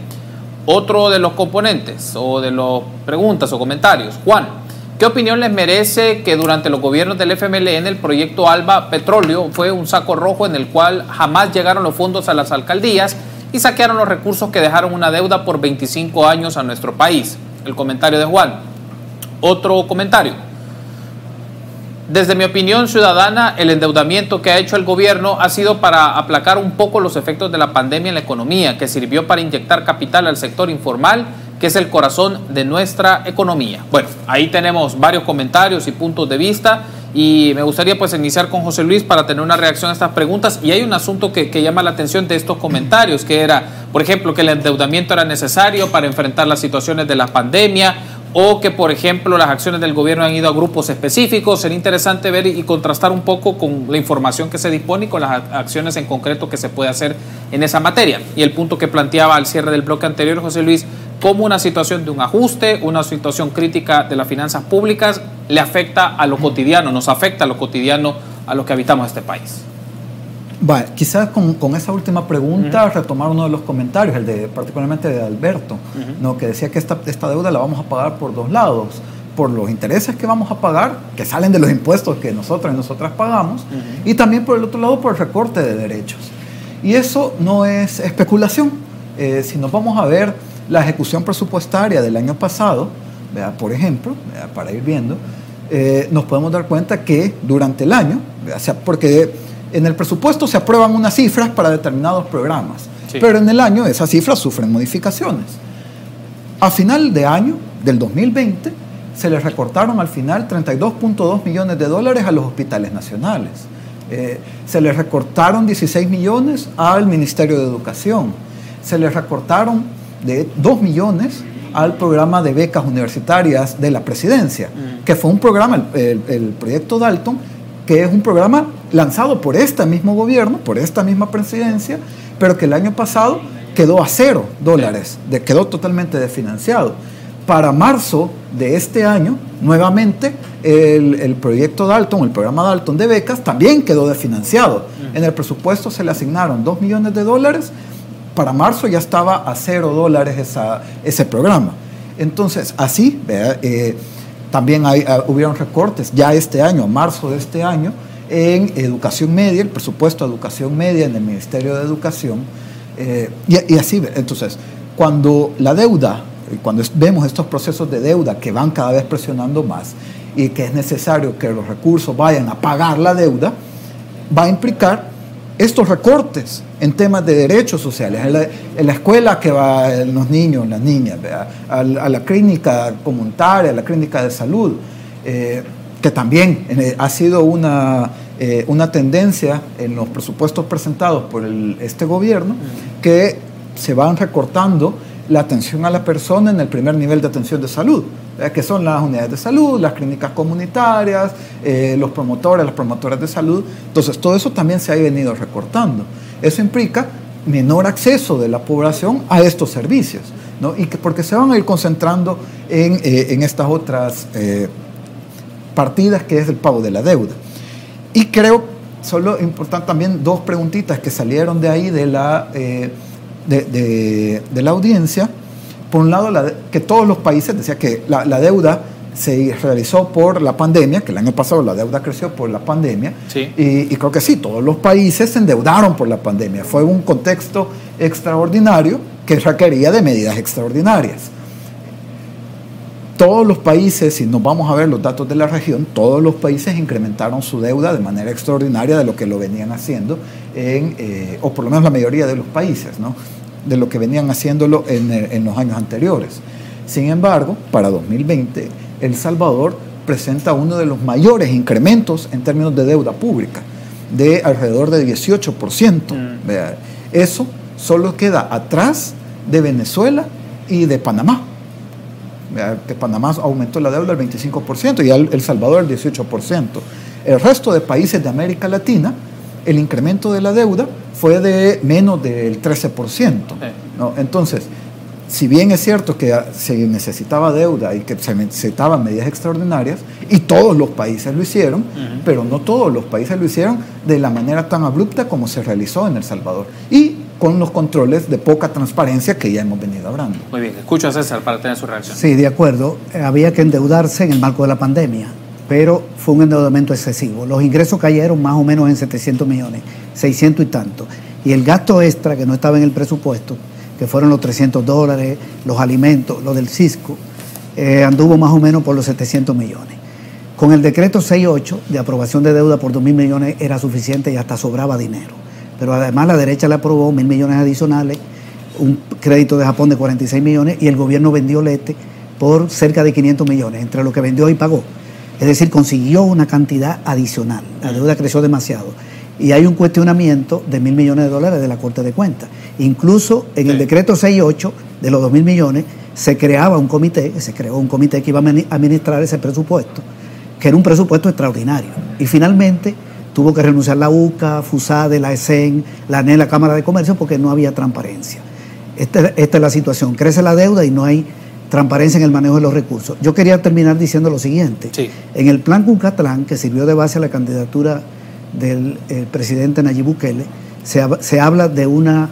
Otro de los componentes o de las preguntas o comentarios, Juan. ¿Qué opinión les merece que durante los gobiernos del FMLN el proyecto Alba Petróleo fue un saco rojo en el cual jamás llegaron los fondos a las alcaldías y saquearon los recursos que dejaron una deuda por 25 años a nuestro país? El comentario de Juan. Otro comentario. Desde mi opinión ciudadana, el endeudamiento que ha hecho el gobierno ha sido para aplacar un poco los efectos de la pandemia en la economía, que sirvió para inyectar capital al sector informal que es el corazón de nuestra economía. Bueno, ahí tenemos varios comentarios y puntos de vista y me gustaría pues iniciar con José Luis para tener una reacción a estas preguntas y hay un asunto que, llama la atención de estos comentarios, que era, por ejemplo, que el endeudamiento era necesario para enfrentar las situaciones de la pandemia o que, por ejemplo, las acciones del gobierno han ido a grupos específicos. Sería interesante ver y contrastar un poco con la información que se dispone y con las acciones en concreto que se puede hacer en esa materia. Y el punto que planteaba al cierre del bloque anterior, José Luis, cómo una situación de un ajuste, una situación crítica de las finanzas públicas le afecta a lo cotidiano, nos afecta a lo cotidiano a los que habitamos este país. Bueno, quizás con, con, esa última pregunta retomar uno de los comentarios, el de particularmente de Alberto, ¿no? que decía que esta, esta deuda la vamos a pagar por dos lados, por los intereses que vamos a pagar, que salen de los impuestos que nosotros y nosotras pagamos, y también por el otro lado por el recorte de derechos. Y eso no es especulación. Eh, si nos vamos a ver la ejecución presupuestaria del año pasado, por ejemplo, para ir viendo, eh, nos podemos dar cuenta que durante el año, porque en el presupuesto se aprueban unas cifras para determinados programas, pero en el año esas cifras sufren modificaciones. A final de año del 2020 se les recortaron al final 32.2 millones de dólares a los hospitales nacionales. Eh, se les recortaron 16 millones al Ministerio de Educación. Se les recortaron de 2 millones al programa de becas universitarias de la presidencia, mm. que fue un programa, el, proyecto Dalton, que es un programa lanzado por este mismo gobierno, por esta misma presidencia, pero que el año pasado quedó a cero dólares, de, quedó totalmente desfinanciado. Para marzo de este año, nuevamente, el, proyecto Dalton, el programa Dalton de becas, también quedó desfinanciado. Mm. En el presupuesto se le asignaron 2 millones de dólares para marzo ya estaba a cero dólares esa, ese programa. Entonces, así, eh, también hay, ah, hubieron recortes ya este año, marzo de este año, en educación media, el presupuesto de educación media en el Ministerio de Educación. Eh, y, y, así, entonces, cuando la deuda, cuando vemos estos procesos de deuda que van cada vez presionando más y que es necesario que los recursos vayan a pagar la deuda, va a implicar estos recortes en temas de derechos sociales, en la, escuela que van los niños, las niñas, a, la clínica comunitaria, a la clínica de salud, eh, que también eh, ha sido una, eh, una tendencia en los presupuestos presentados por este gobierno, que se van recortando la atención a la persona en el primer nivel de atención de salud, que son las unidades de salud, las clínicas comunitarias, los promotores, las promotoras de salud. Entonces, todo eso también se ha venido recortando. Eso implica menor acceso de la población a estos servicios, ¿no? y que, porque se van a ir concentrando en, eh, estas otras eh, partidas que es el pago de la deuda. Y creo, solo importante también dos preguntitas que salieron de ahí de la, eh, de, la audiencia. Por un lado, que todos los países, decía que la, la deuda se realizó por la pandemia, que el año pasado la deuda creció por la pandemia, y, creo que sí, todos los países se endeudaron por la pandemia. Fue un contexto extraordinario que requería de medidas extraordinarias. todos los países, si nos vamos a ver los datos de la región, todos los países incrementaron su deuda de manera extraordinaria de lo que lo venían haciendo, en, eh, o por lo menos la mayoría de los países, ¿no? De lo que venían haciéndolo en, en los años anteriores. Sin embargo, para 2020, El Salvador presenta uno de los mayores incrementos en términos de deuda pública, de alrededor de 18%. Mm. Eso solo queda atrás de Venezuela y de Panamá. Que Panamá aumentó la deuda al 25% y El Salvador al 18%. El resto de países de América Latina, el incremento de la deuda fue de menos del 13%. ¿no? Entonces, si bien es cierto que se necesitaba deuda y que se necesitaban medidas extraordinarias, y todos los países lo hicieron, pero no todos los países lo hicieron de la manera tan abrupta como se realizó en El Salvador. Y con los controles de poca transparencia que ya hemos venido hablando. Muy bien, escucho a César para tener su reacción. Sí, de acuerdo. Eh, había que endeudarse en el marco de la pandemia, pero fue un endeudamiento excesivo. Los ingresos cayeron más o menos en 700 millones, 600 y tanto. Y el gasto extra que no estaba en el presupuesto que fueron los 300 dólares, los alimentos, lo del Cisco, eh, anduvo más o menos por los 700 millones. Con el decreto 68 de aprobación de deuda por 2 mil millones era suficiente y hasta sobraba dinero. Pero además la derecha le aprobó mil millones adicionales, un crédito de Japón de 46 millones y el gobierno vendió lete por cerca de 500 millones, entre lo que vendió y pagó. Es decir, consiguió una cantidad adicional. La deuda creció demasiado y hay un cuestionamiento de mil millones de dólares de la Corte de Cuentas. Incluso en el decreto 6.8 de los dos mil millones se creaba un comité, se creó un comité que iba a administrar ese presupuesto, que era un presupuesto extraordinario. Y finalmente tuvo que renunciar la UCA, FUSADE, la ESEN, la ANE, la Cámara de Comercio, porque no había transparencia. Esta, esta es la situación. Crece la deuda y no hay transparencia en el manejo de los recursos. Yo quería terminar diciendo lo siguiente. En el plan Cuncatlán, que sirvió de base a la candidatura del eh, presidente Nayib Bukele, se, habla de una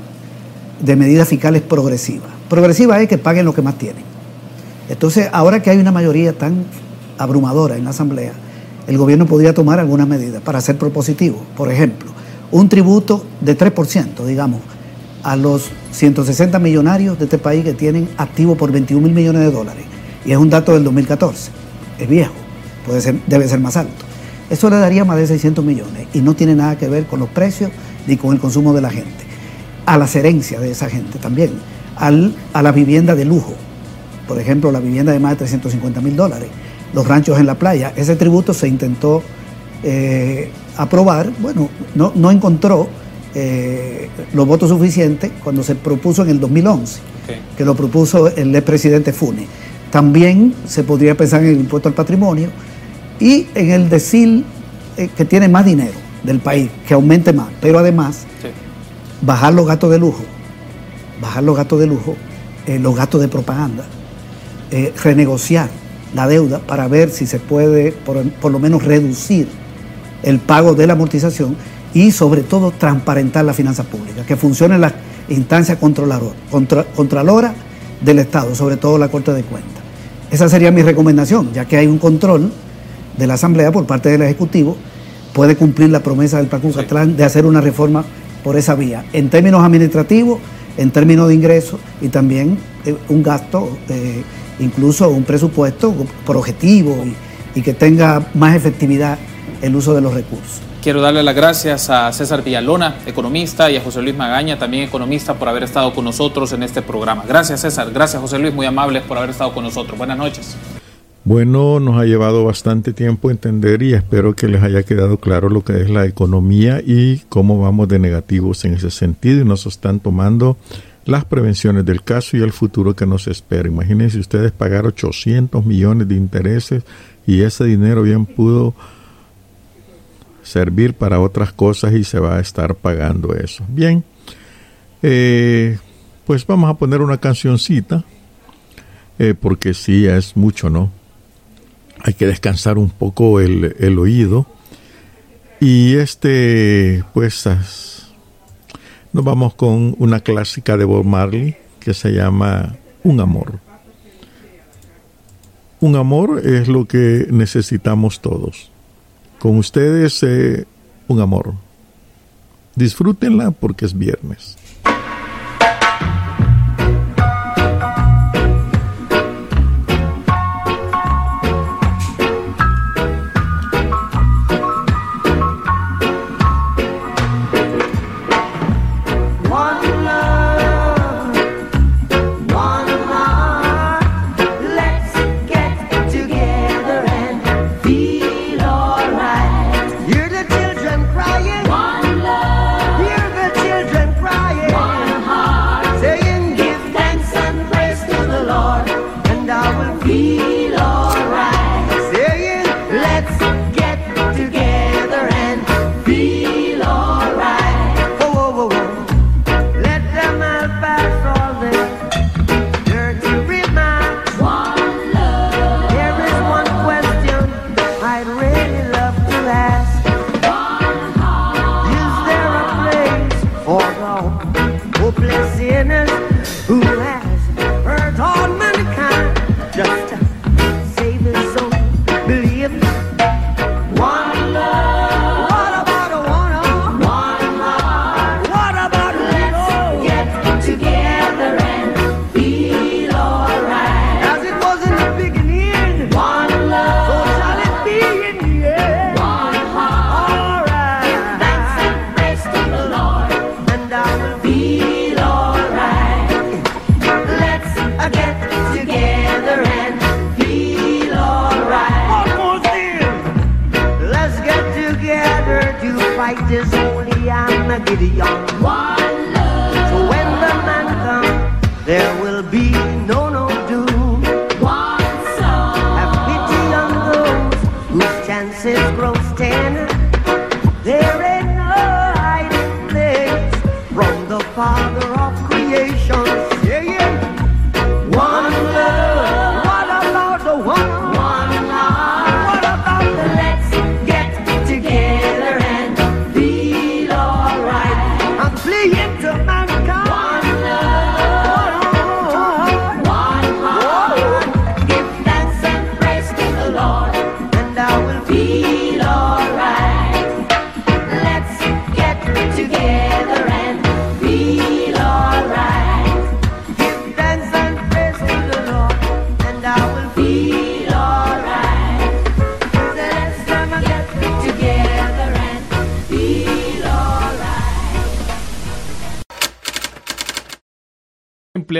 de medidas fiscales progresivas. Progresiva es que paguen lo que más tienen. Entonces, ahora que hay una mayoría tan abrumadora en la Asamblea, el gobierno podría tomar algunas medidas para ser propositivo. Por ejemplo, un tributo de 3%, digamos, a los 160 millonarios de este país que tienen activo por 21 mil millones de dólares. Y es un dato del 2014. Es viejo, puede ser, debe ser más alto. Eso le daría más de 600 millones y no tiene nada que ver con los precios ni con el consumo de la gente. A las herencias de esa gente también, al, a la vivienda de lujo. Por ejemplo, la vivienda de más de 350 mil dólares, los ranchos en la playa. Ese tributo se intentó eh, aprobar, bueno, no, no encontró eh, los votos suficientes cuando se propuso en el 2011, que lo propuso el expresidente Fune. También se podría pensar en el impuesto al patrimonio y en el decir eh, que tiene más dinero del país, que aumente más, pero además bajar los gastos de lujo, bajar los gastos de lujo, eh, los gastos de propaganda, eh, renegociar la deuda para ver si se puede por, lo menos reducir el pago de la amortización y sobre todo transparentar la finanza pública, que funcione la instancia controladora, contralora del Estado, sobre todo la Corte de Cuentas. Esa sería mi recomendación, ya que hay un control de la Asamblea por parte del Ejecutivo puede cumplir la promesa del Plan Catlán de hacer una reforma por esa vía, en términos administrativos, en términos de ingresos y también eh, un gasto, eh, incluso un presupuesto por objetivo y, y que tenga más efectividad el uso de los recursos. Quiero darle las gracias a César Villalona, economista, y a José Luis Magaña, también economista, por haber estado con nosotros en este programa. Gracias César, gracias José Luis, muy amables por haber estado con nosotros. Buenas noches. Bueno, nos ha llevado bastante tiempo entender y espero que les haya quedado claro lo que es la economía y cómo vamos de negativos en ese sentido y nos están tomando las prevenciones del caso y el futuro que nos espera. Imagínense ustedes pagar 800 millones de intereses y ese dinero bien pudo servir para otras cosas y se va a estar pagando eso. Bien, eh, pues vamos a poner una cancioncita, eh, porque sí, es mucho, ¿no? hay que descansar un poco el, el oído. Y este, pues, nos vamos con una clásica de Bob Marley que se llama Un amor. Un amor es lo que necesitamos todos. Con ustedes, eh, un amor. Disfrútenla porque es viernes.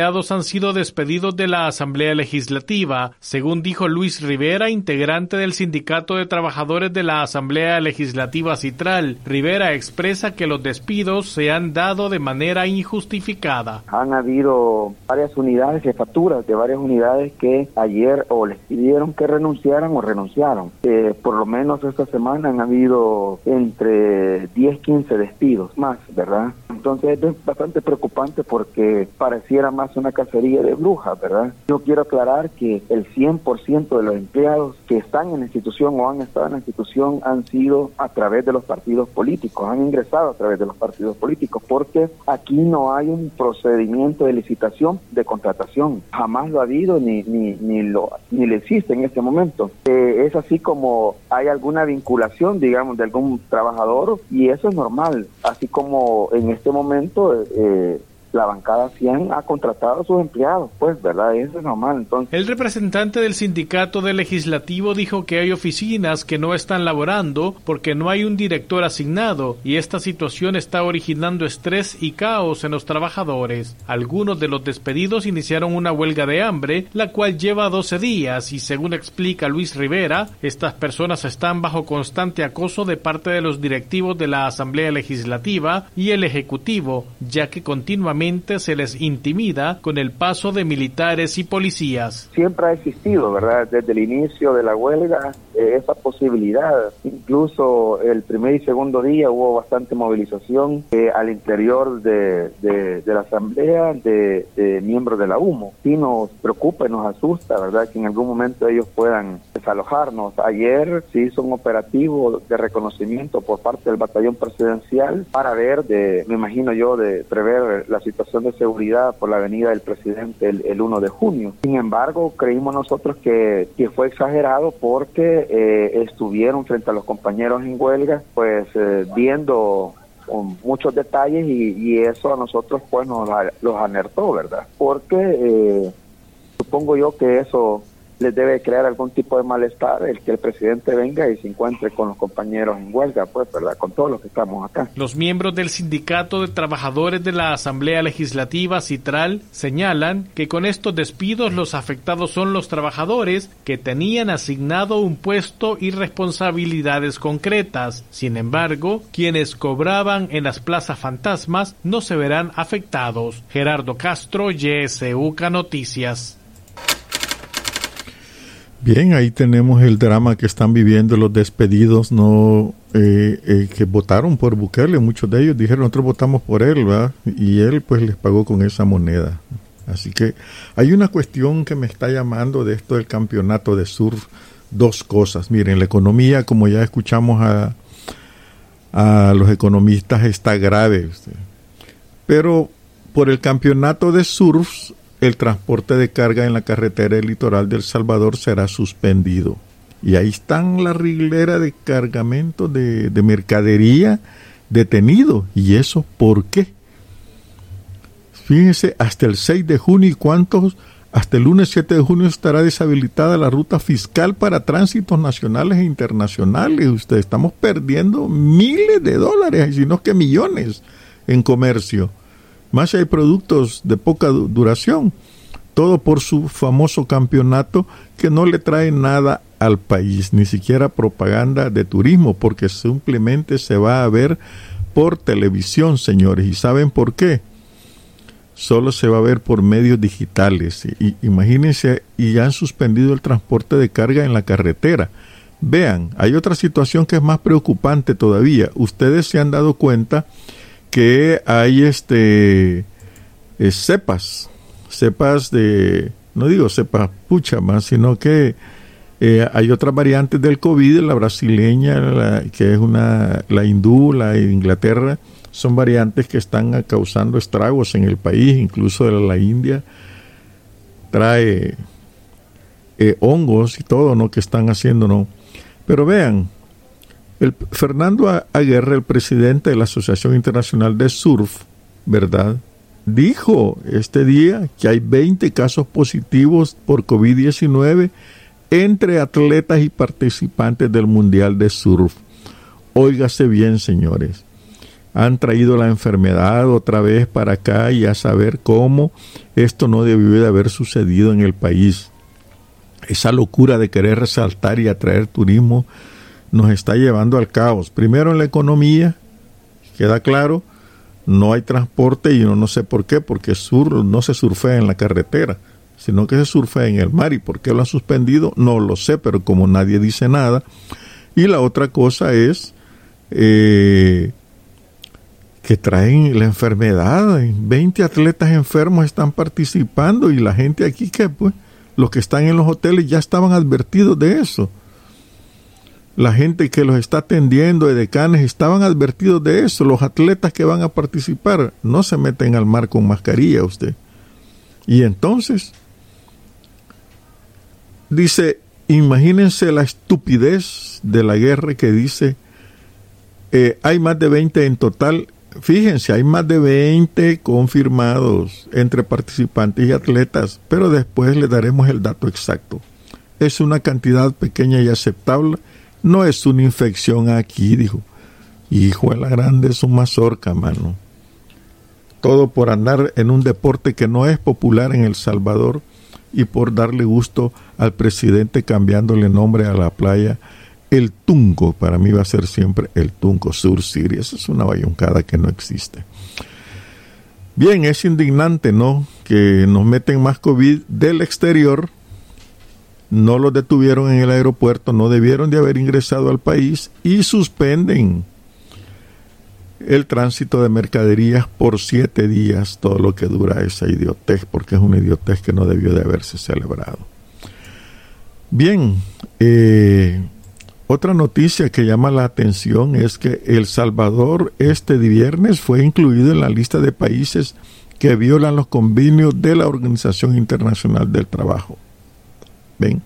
Han sido despedidos de la Asamblea Legislativa, según dijo Luis Rivera, integrante del Sindicato de Trabajadores de la Asamblea Legislativa Citral. Rivera expresa que los despidos se han dado de manera injustificada. Han habido varias unidades, jefaturas de varias unidades que ayer o les pidieron que renunciaran o renunciaron. Eh, por lo menos esta semana han habido entre 10, 15 despidos más, ¿verdad? Entonces es bastante preocupante porque pareciera más una cacería de brujas, ¿verdad? Yo quiero aclarar que el 100% de los empleados que están en la institución o han estado en la institución han sido a través de los partidos políticos, han ingresado a través de los partidos políticos, porque aquí no hay un procedimiento de licitación de contratación, jamás lo ha habido ni ni ni lo ni le existe en este momento. Eh, es así como hay alguna vinculación, digamos, de algún trabajador y eso es normal, así como en este momento eh, la bancada 100 ha contratado a sus empleados, pues, ¿verdad? Eso es normal. Entonces. El representante del sindicato de legislativo dijo que hay oficinas que no están laborando porque no hay un director asignado y esta situación está originando estrés y caos en los trabajadores. Algunos de los despedidos iniciaron una huelga de hambre, la cual lleva 12 días y según explica Luis Rivera, estas personas están bajo constante acoso de parte de los directivos de la Asamblea Legislativa y el Ejecutivo, ya que continuamente se les intimida con el paso de militares y policías. Siempre ha existido, ¿verdad? Desde el inicio de la huelga, esa posibilidad. Incluso el primer y segundo día hubo bastante movilización eh, al interior de, de, la Asamblea de, miembros de la UMO. Sí nos preocupa y nos asusta, ¿verdad? Que en algún momento ellos puedan desalojarnos. Ayer se hizo un operativo de reconocimiento por parte del batallón presidencial para ver, de, me imagino yo, de prever la situación de seguridad por la avenida del presidente el, 1 de junio. Sin embargo, creímos nosotros que, que fue exagerado porque eh, estuvieron frente a los compañeros en huelga, pues eh, viendo muchos detalles y, eso a nosotros pues nos los alertó, ¿verdad? Porque eh, supongo yo que eso les debe crear algún tipo de malestar el que el presidente venga y se encuentre con los compañeros en huelga, pues, ¿verdad? Con todos los que estamos acá. Los miembros del Sindicato de Trabajadores de la Asamblea Legislativa Citral señalan que con estos despidos los afectados son los trabajadores que tenían asignado un puesto y responsabilidades concretas. Sin embargo, quienes cobraban en las plazas fantasmas no se verán afectados. Gerardo Castro, YSUCA Noticias. Bien, ahí tenemos el drama que están viviendo los despedidos, no eh, eh, que votaron por Bukele. Muchos de ellos dijeron nosotros votamos por él, ¿verdad? Y él pues les pagó con esa moneda. Así que hay una cuestión que me está llamando de esto del campeonato de surf. Dos cosas. Miren, la economía, como ya escuchamos a, a los economistas, está grave. Pero por el campeonato de surf el transporte de carga en la carretera del litoral del Salvador será suspendido. Y ahí están la riglera de cargamento de, mercadería detenido. ¿Y eso por qué? Fíjense, hasta el 6 de junio y cuántos, hasta el lunes 7 de junio estará deshabilitada la ruta fiscal para tránsitos nacionales e internacionales. Ustedes estamos perdiendo miles de dólares, y no que millones en comercio. Más hay productos de poca duración. Todo por su famoso campeonato que no le trae nada al país, ni siquiera propaganda de turismo, porque simplemente se va a ver por televisión, señores. ¿Y saben por qué? Solo se va a ver por medios digitales. Y, imagínense, y han suspendido el transporte de carga en la carretera. Vean, hay otra situación que es más preocupante todavía. Ustedes se han dado cuenta que hay este eh, cepas, cepas de, no digo cepas pucha más, sino que eh, hay otras variantes del COVID, la brasileña, que es una, la hindú, la de Inglaterra, son variantes que están causando estragos en el país, incluso la India, trae eh, hongos y todo, ¿no? Que están haciendo, ¿no? Pero vean, el, Fernando Aguerre, el presidente de la Asociación Internacional de Surf, ¿verdad? Dijo este día que hay 20 casos positivos por COVID-19 entre atletas y participantes del Mundial de Surf. Óigase bien, señores. Han traído la enfermedad otra vez para acá y a saber cómo esto no debió de haber sucedido en el país. Esa locura de querer resaltar y atraer turismo nos está llevando al caos. Primero en la economía, queda claro, no hay transporte y uno no sé por qué, porque sur, no se surfea en la carretera, sino que se surfea en el mar. ¿Y por qué lo han suspendido? No lo sé, pero como nadie dice nada. Y la otra cosa es eh, que traen la enfermedad. 20 atletas enfermos están participando y la gente aquí que pues los que están en los hoteles ya estaban advertidos de eso la gente que los está atendiendo, de decanes, estaban advertidos de eso. Los atletas que van a participar no se meten al mar con mascarilla usted. Y entonces, dice, imagínense la estupidez de la guerra que dice, eh, hay más de 20 en total. Fíjense, hay más de 20 confirmados entre participantes y atletas, pero después le daremos el dato exacto. Es una cantidad pequeña y aceptable no es una infección aquí, dijo. Hijo de la grande es un mazorca, mano. Todo por andar en un deporte que no es popular en El Salvador y por darle gusto al presidente cambiándole nombre a la playa. El Tunco, para mí va a ser siempre el Tunco Sur Siria. Eso es una bayuncada que no existe. Bien, es indignante, ¿no? Que nos meten más COVID del exterior no los detuvieron en el aeropuerto, no debieron de haber ingresado al país y suspenden el tránsito de mercaderías por siete días, todo lo que dura esa idiotez, porque es una idiotez que no debió de haberse celebrado. Bien, eh, otra noticia que llama la atención es que El Salvador este viernes fue incluido en la lista de países que violan los convenios de la Organización Internacional del Trabajo. ¿Ven?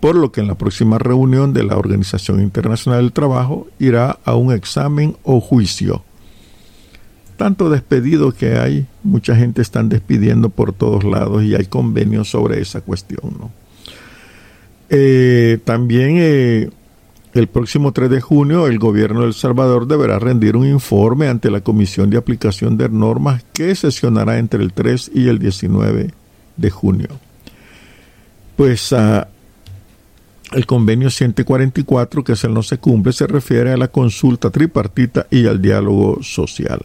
Por lo que en la próxima reunión de la Organización Internacional del Trabajo irá a un examen o juicio. Tanto despedido que hay, mucha gente están despidiendo por todos lados y hay convenios sobre esa cuestión. ¿no? Eh, también eh, el próximo 3 de junio el gobierno de El Salvador deberá rendir un informe ante la Comisión de Aplicación de Normas que sesionará entre el 3 y el 19 de junio pues el convenio 144, que es el no se cumple, se refiere a la consulta tripartita y al diálogo social.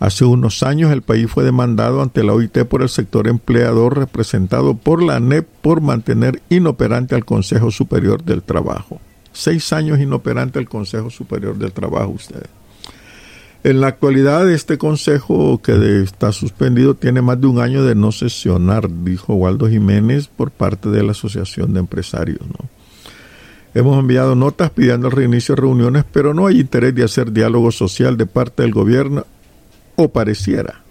Hace unos años el país fue demandado ante la OIT por el sector empleador representado por la ANEP por mantener inoperante al Consejo Superior del Trabajo. Seis años inoperante al Consejo Superior del Trabajo ustedes. En la actualidad este consejo que está suspendido tiene más de un año de no sesionar, dijo Waldo Jiménez por parte de la Asociación de Empresarios. Hemos enviado notas pidiendo el reinicio de reuniones, pero no hay interés de hacer diálogo social de parte del gobierno o pareciera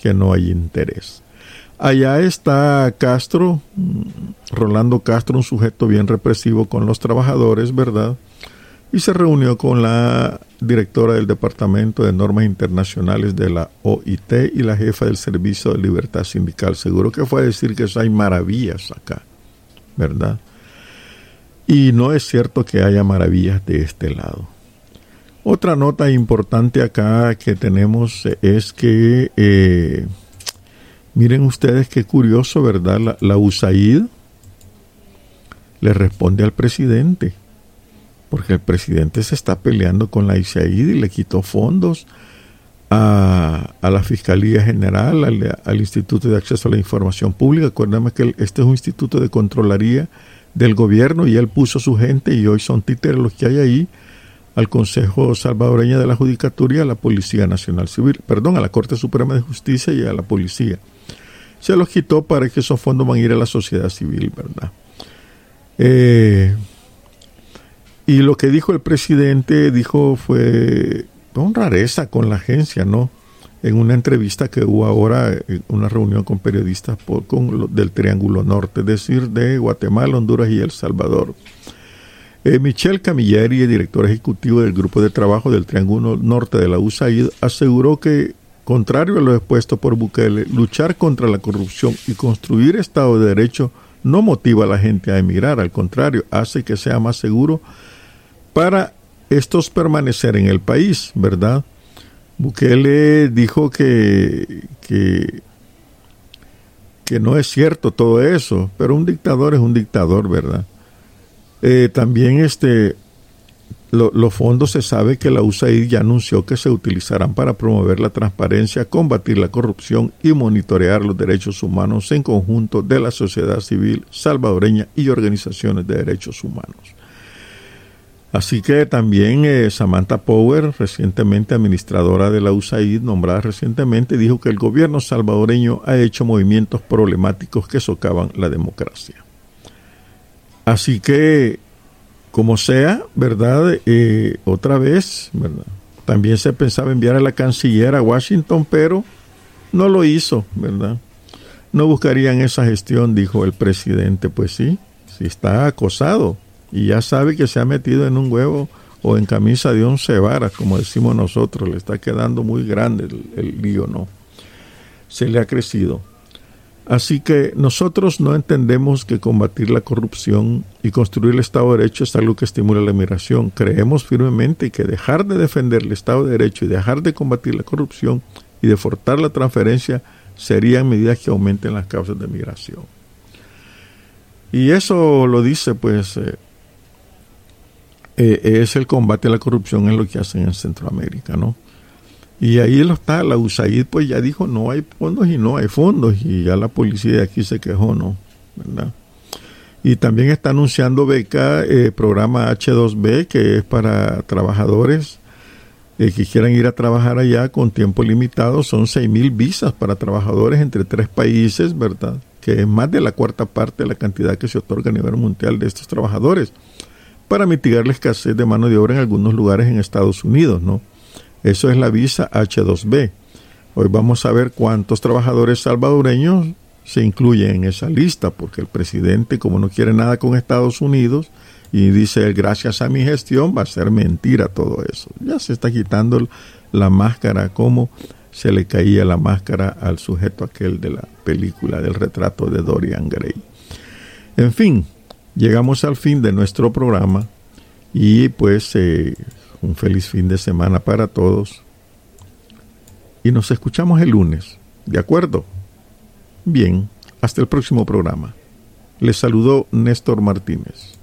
que no hay interés. Allá está Castro, mm, Rolando Castro, un sujeto bien represivo con los trabajadores, ¿verdad? Y se reunió con la directora del Departamento de Normas Internacionales de la OIT y la jefa del Servicio de Libertad Sindical. Seguro que fue a decir que hay maravillas acá, ¿verdad? Y no es cierto que haya maravillas de este lado. Otra nota importante acá que tenemos es que, eh, miren ustedes qué curioso, ¿verdad? La, USAID le responde al presidente, porque el presidente se está peleando con la USAID y le quitó fondos a, la Fiscalía General, al, al, Instituto de Acceso a la Información Pública. Acuérdame que este es un instituto de controlaría del gobierno y él puso su gente y hoy son títeres los que hay ahí al Consejo Salvadoreño de la Judicatura y a la Policía Nacional Civil, perdón, a la Corte Suprema de Justicia y a la Policía. Se los quitó para que esos fondos van a ir a la sociedad civil, ¿verdad? Eh, y lo que dijo el presidente, dijo, fue una rareza con la agencia, ¿no? En una entrevista que hubo ahora, una reunión con periodistas por, con, del Triángulo Norte, es decir, de Guatemala, Honduras y El Salvador. Eh, Michel Camilleri, director ejecutivo del Grupo de Trabajo del Triángulo Norte de la USAID, aseguró que, contrario a lo expuesto por Bukele, luchar contra la corrupción y construir Estado de Derecho no motiva a la gente a emigrar, al contrario, hace que sea más seguro para estos permanecer en el país, ¿verdad? Bukele dijo que, que, no es cierto todo eso, pero un dictador es un dictador, ¿verdad? Eh, también este, los fondos se sabe que la USAID ya anunció que se utilizarán para promover la transparencia, combatir la corrupción y monitorear los derechos humanos en conjunto de la sociedad civil salvadoreña y organizaciones de derechos humanos. Así que también eh, Samantha Power, recientemente administradora de la USAID, nombrada recientemente, dijo que el gobierno salvadoreño ha hecho movimientos problemáticos que socavan la democracia. Así que, como sea, ¿verdad? Eh, otra vez, ¿verdad? También se pensaba enviar a la canciller a Washington, pero no lo hizo, ¿verdad? No buscarían esa gestión, dijo el presidente. Pues sí, si está acosado y ya sabe que se ha metido en un huevo o en camisa de once varas, como decimos nosotros, le está quedando muy grande el, lío, ¿no? Se le ha crecido. Así que nosotros no entendemos que combatir la corrupción y construir el Estado de Derecho es algo que estimula la migración. Creemos firmemente que dejar de defender el Estado de Derecho y dejar de combatir la corrupción y de forzar la transferencia serían medidas que aumenten las causas de migración. Y eso lo dice, pues, eh, eh, es el combate a la corrupción en lo que hacen en Centroamérica, ¿no? Y ahí lo está, la USAID pues ya dijo no hay fondos y no hay fondos y ya la policía de aquí se quejó, ¿no? ¿verdad? Y también está anunciando beca, eh, programa H2B, que es para trabajadores eh, que quieran ir a trabajar allá con tiempo limitado. Son seis mil visas para trabajadores entre tres países, ¿verdad? Que es más de la cuarta parte de la cantidad que se otorga a nivel mundial de estos trabajadores, para mitigar la escasez de mano de obra en algunos lugares en Estados Unidos, ¿no? Eso es la visa H2B. Hoy vamos a ver cuántos trabajadores salvadoreños se incluyen en esa lista, porque el presidente, como no quiere nada con Estados Unidos, y dice, gracias a mi gestión, va a ser mentira todo eso. Ya se está quitando la máscara, como se le caía la máscara al sujeto aquel de la película del retrato de Dorian Gray. En fin, llegamos al fin de nuestro programa y pues eh, un feliz fin de semana para todos. Y nos escuchamos el lunes. ¿De acuerdo? Bien, hasta el próximo programa. Les saludó Néstor Martínez.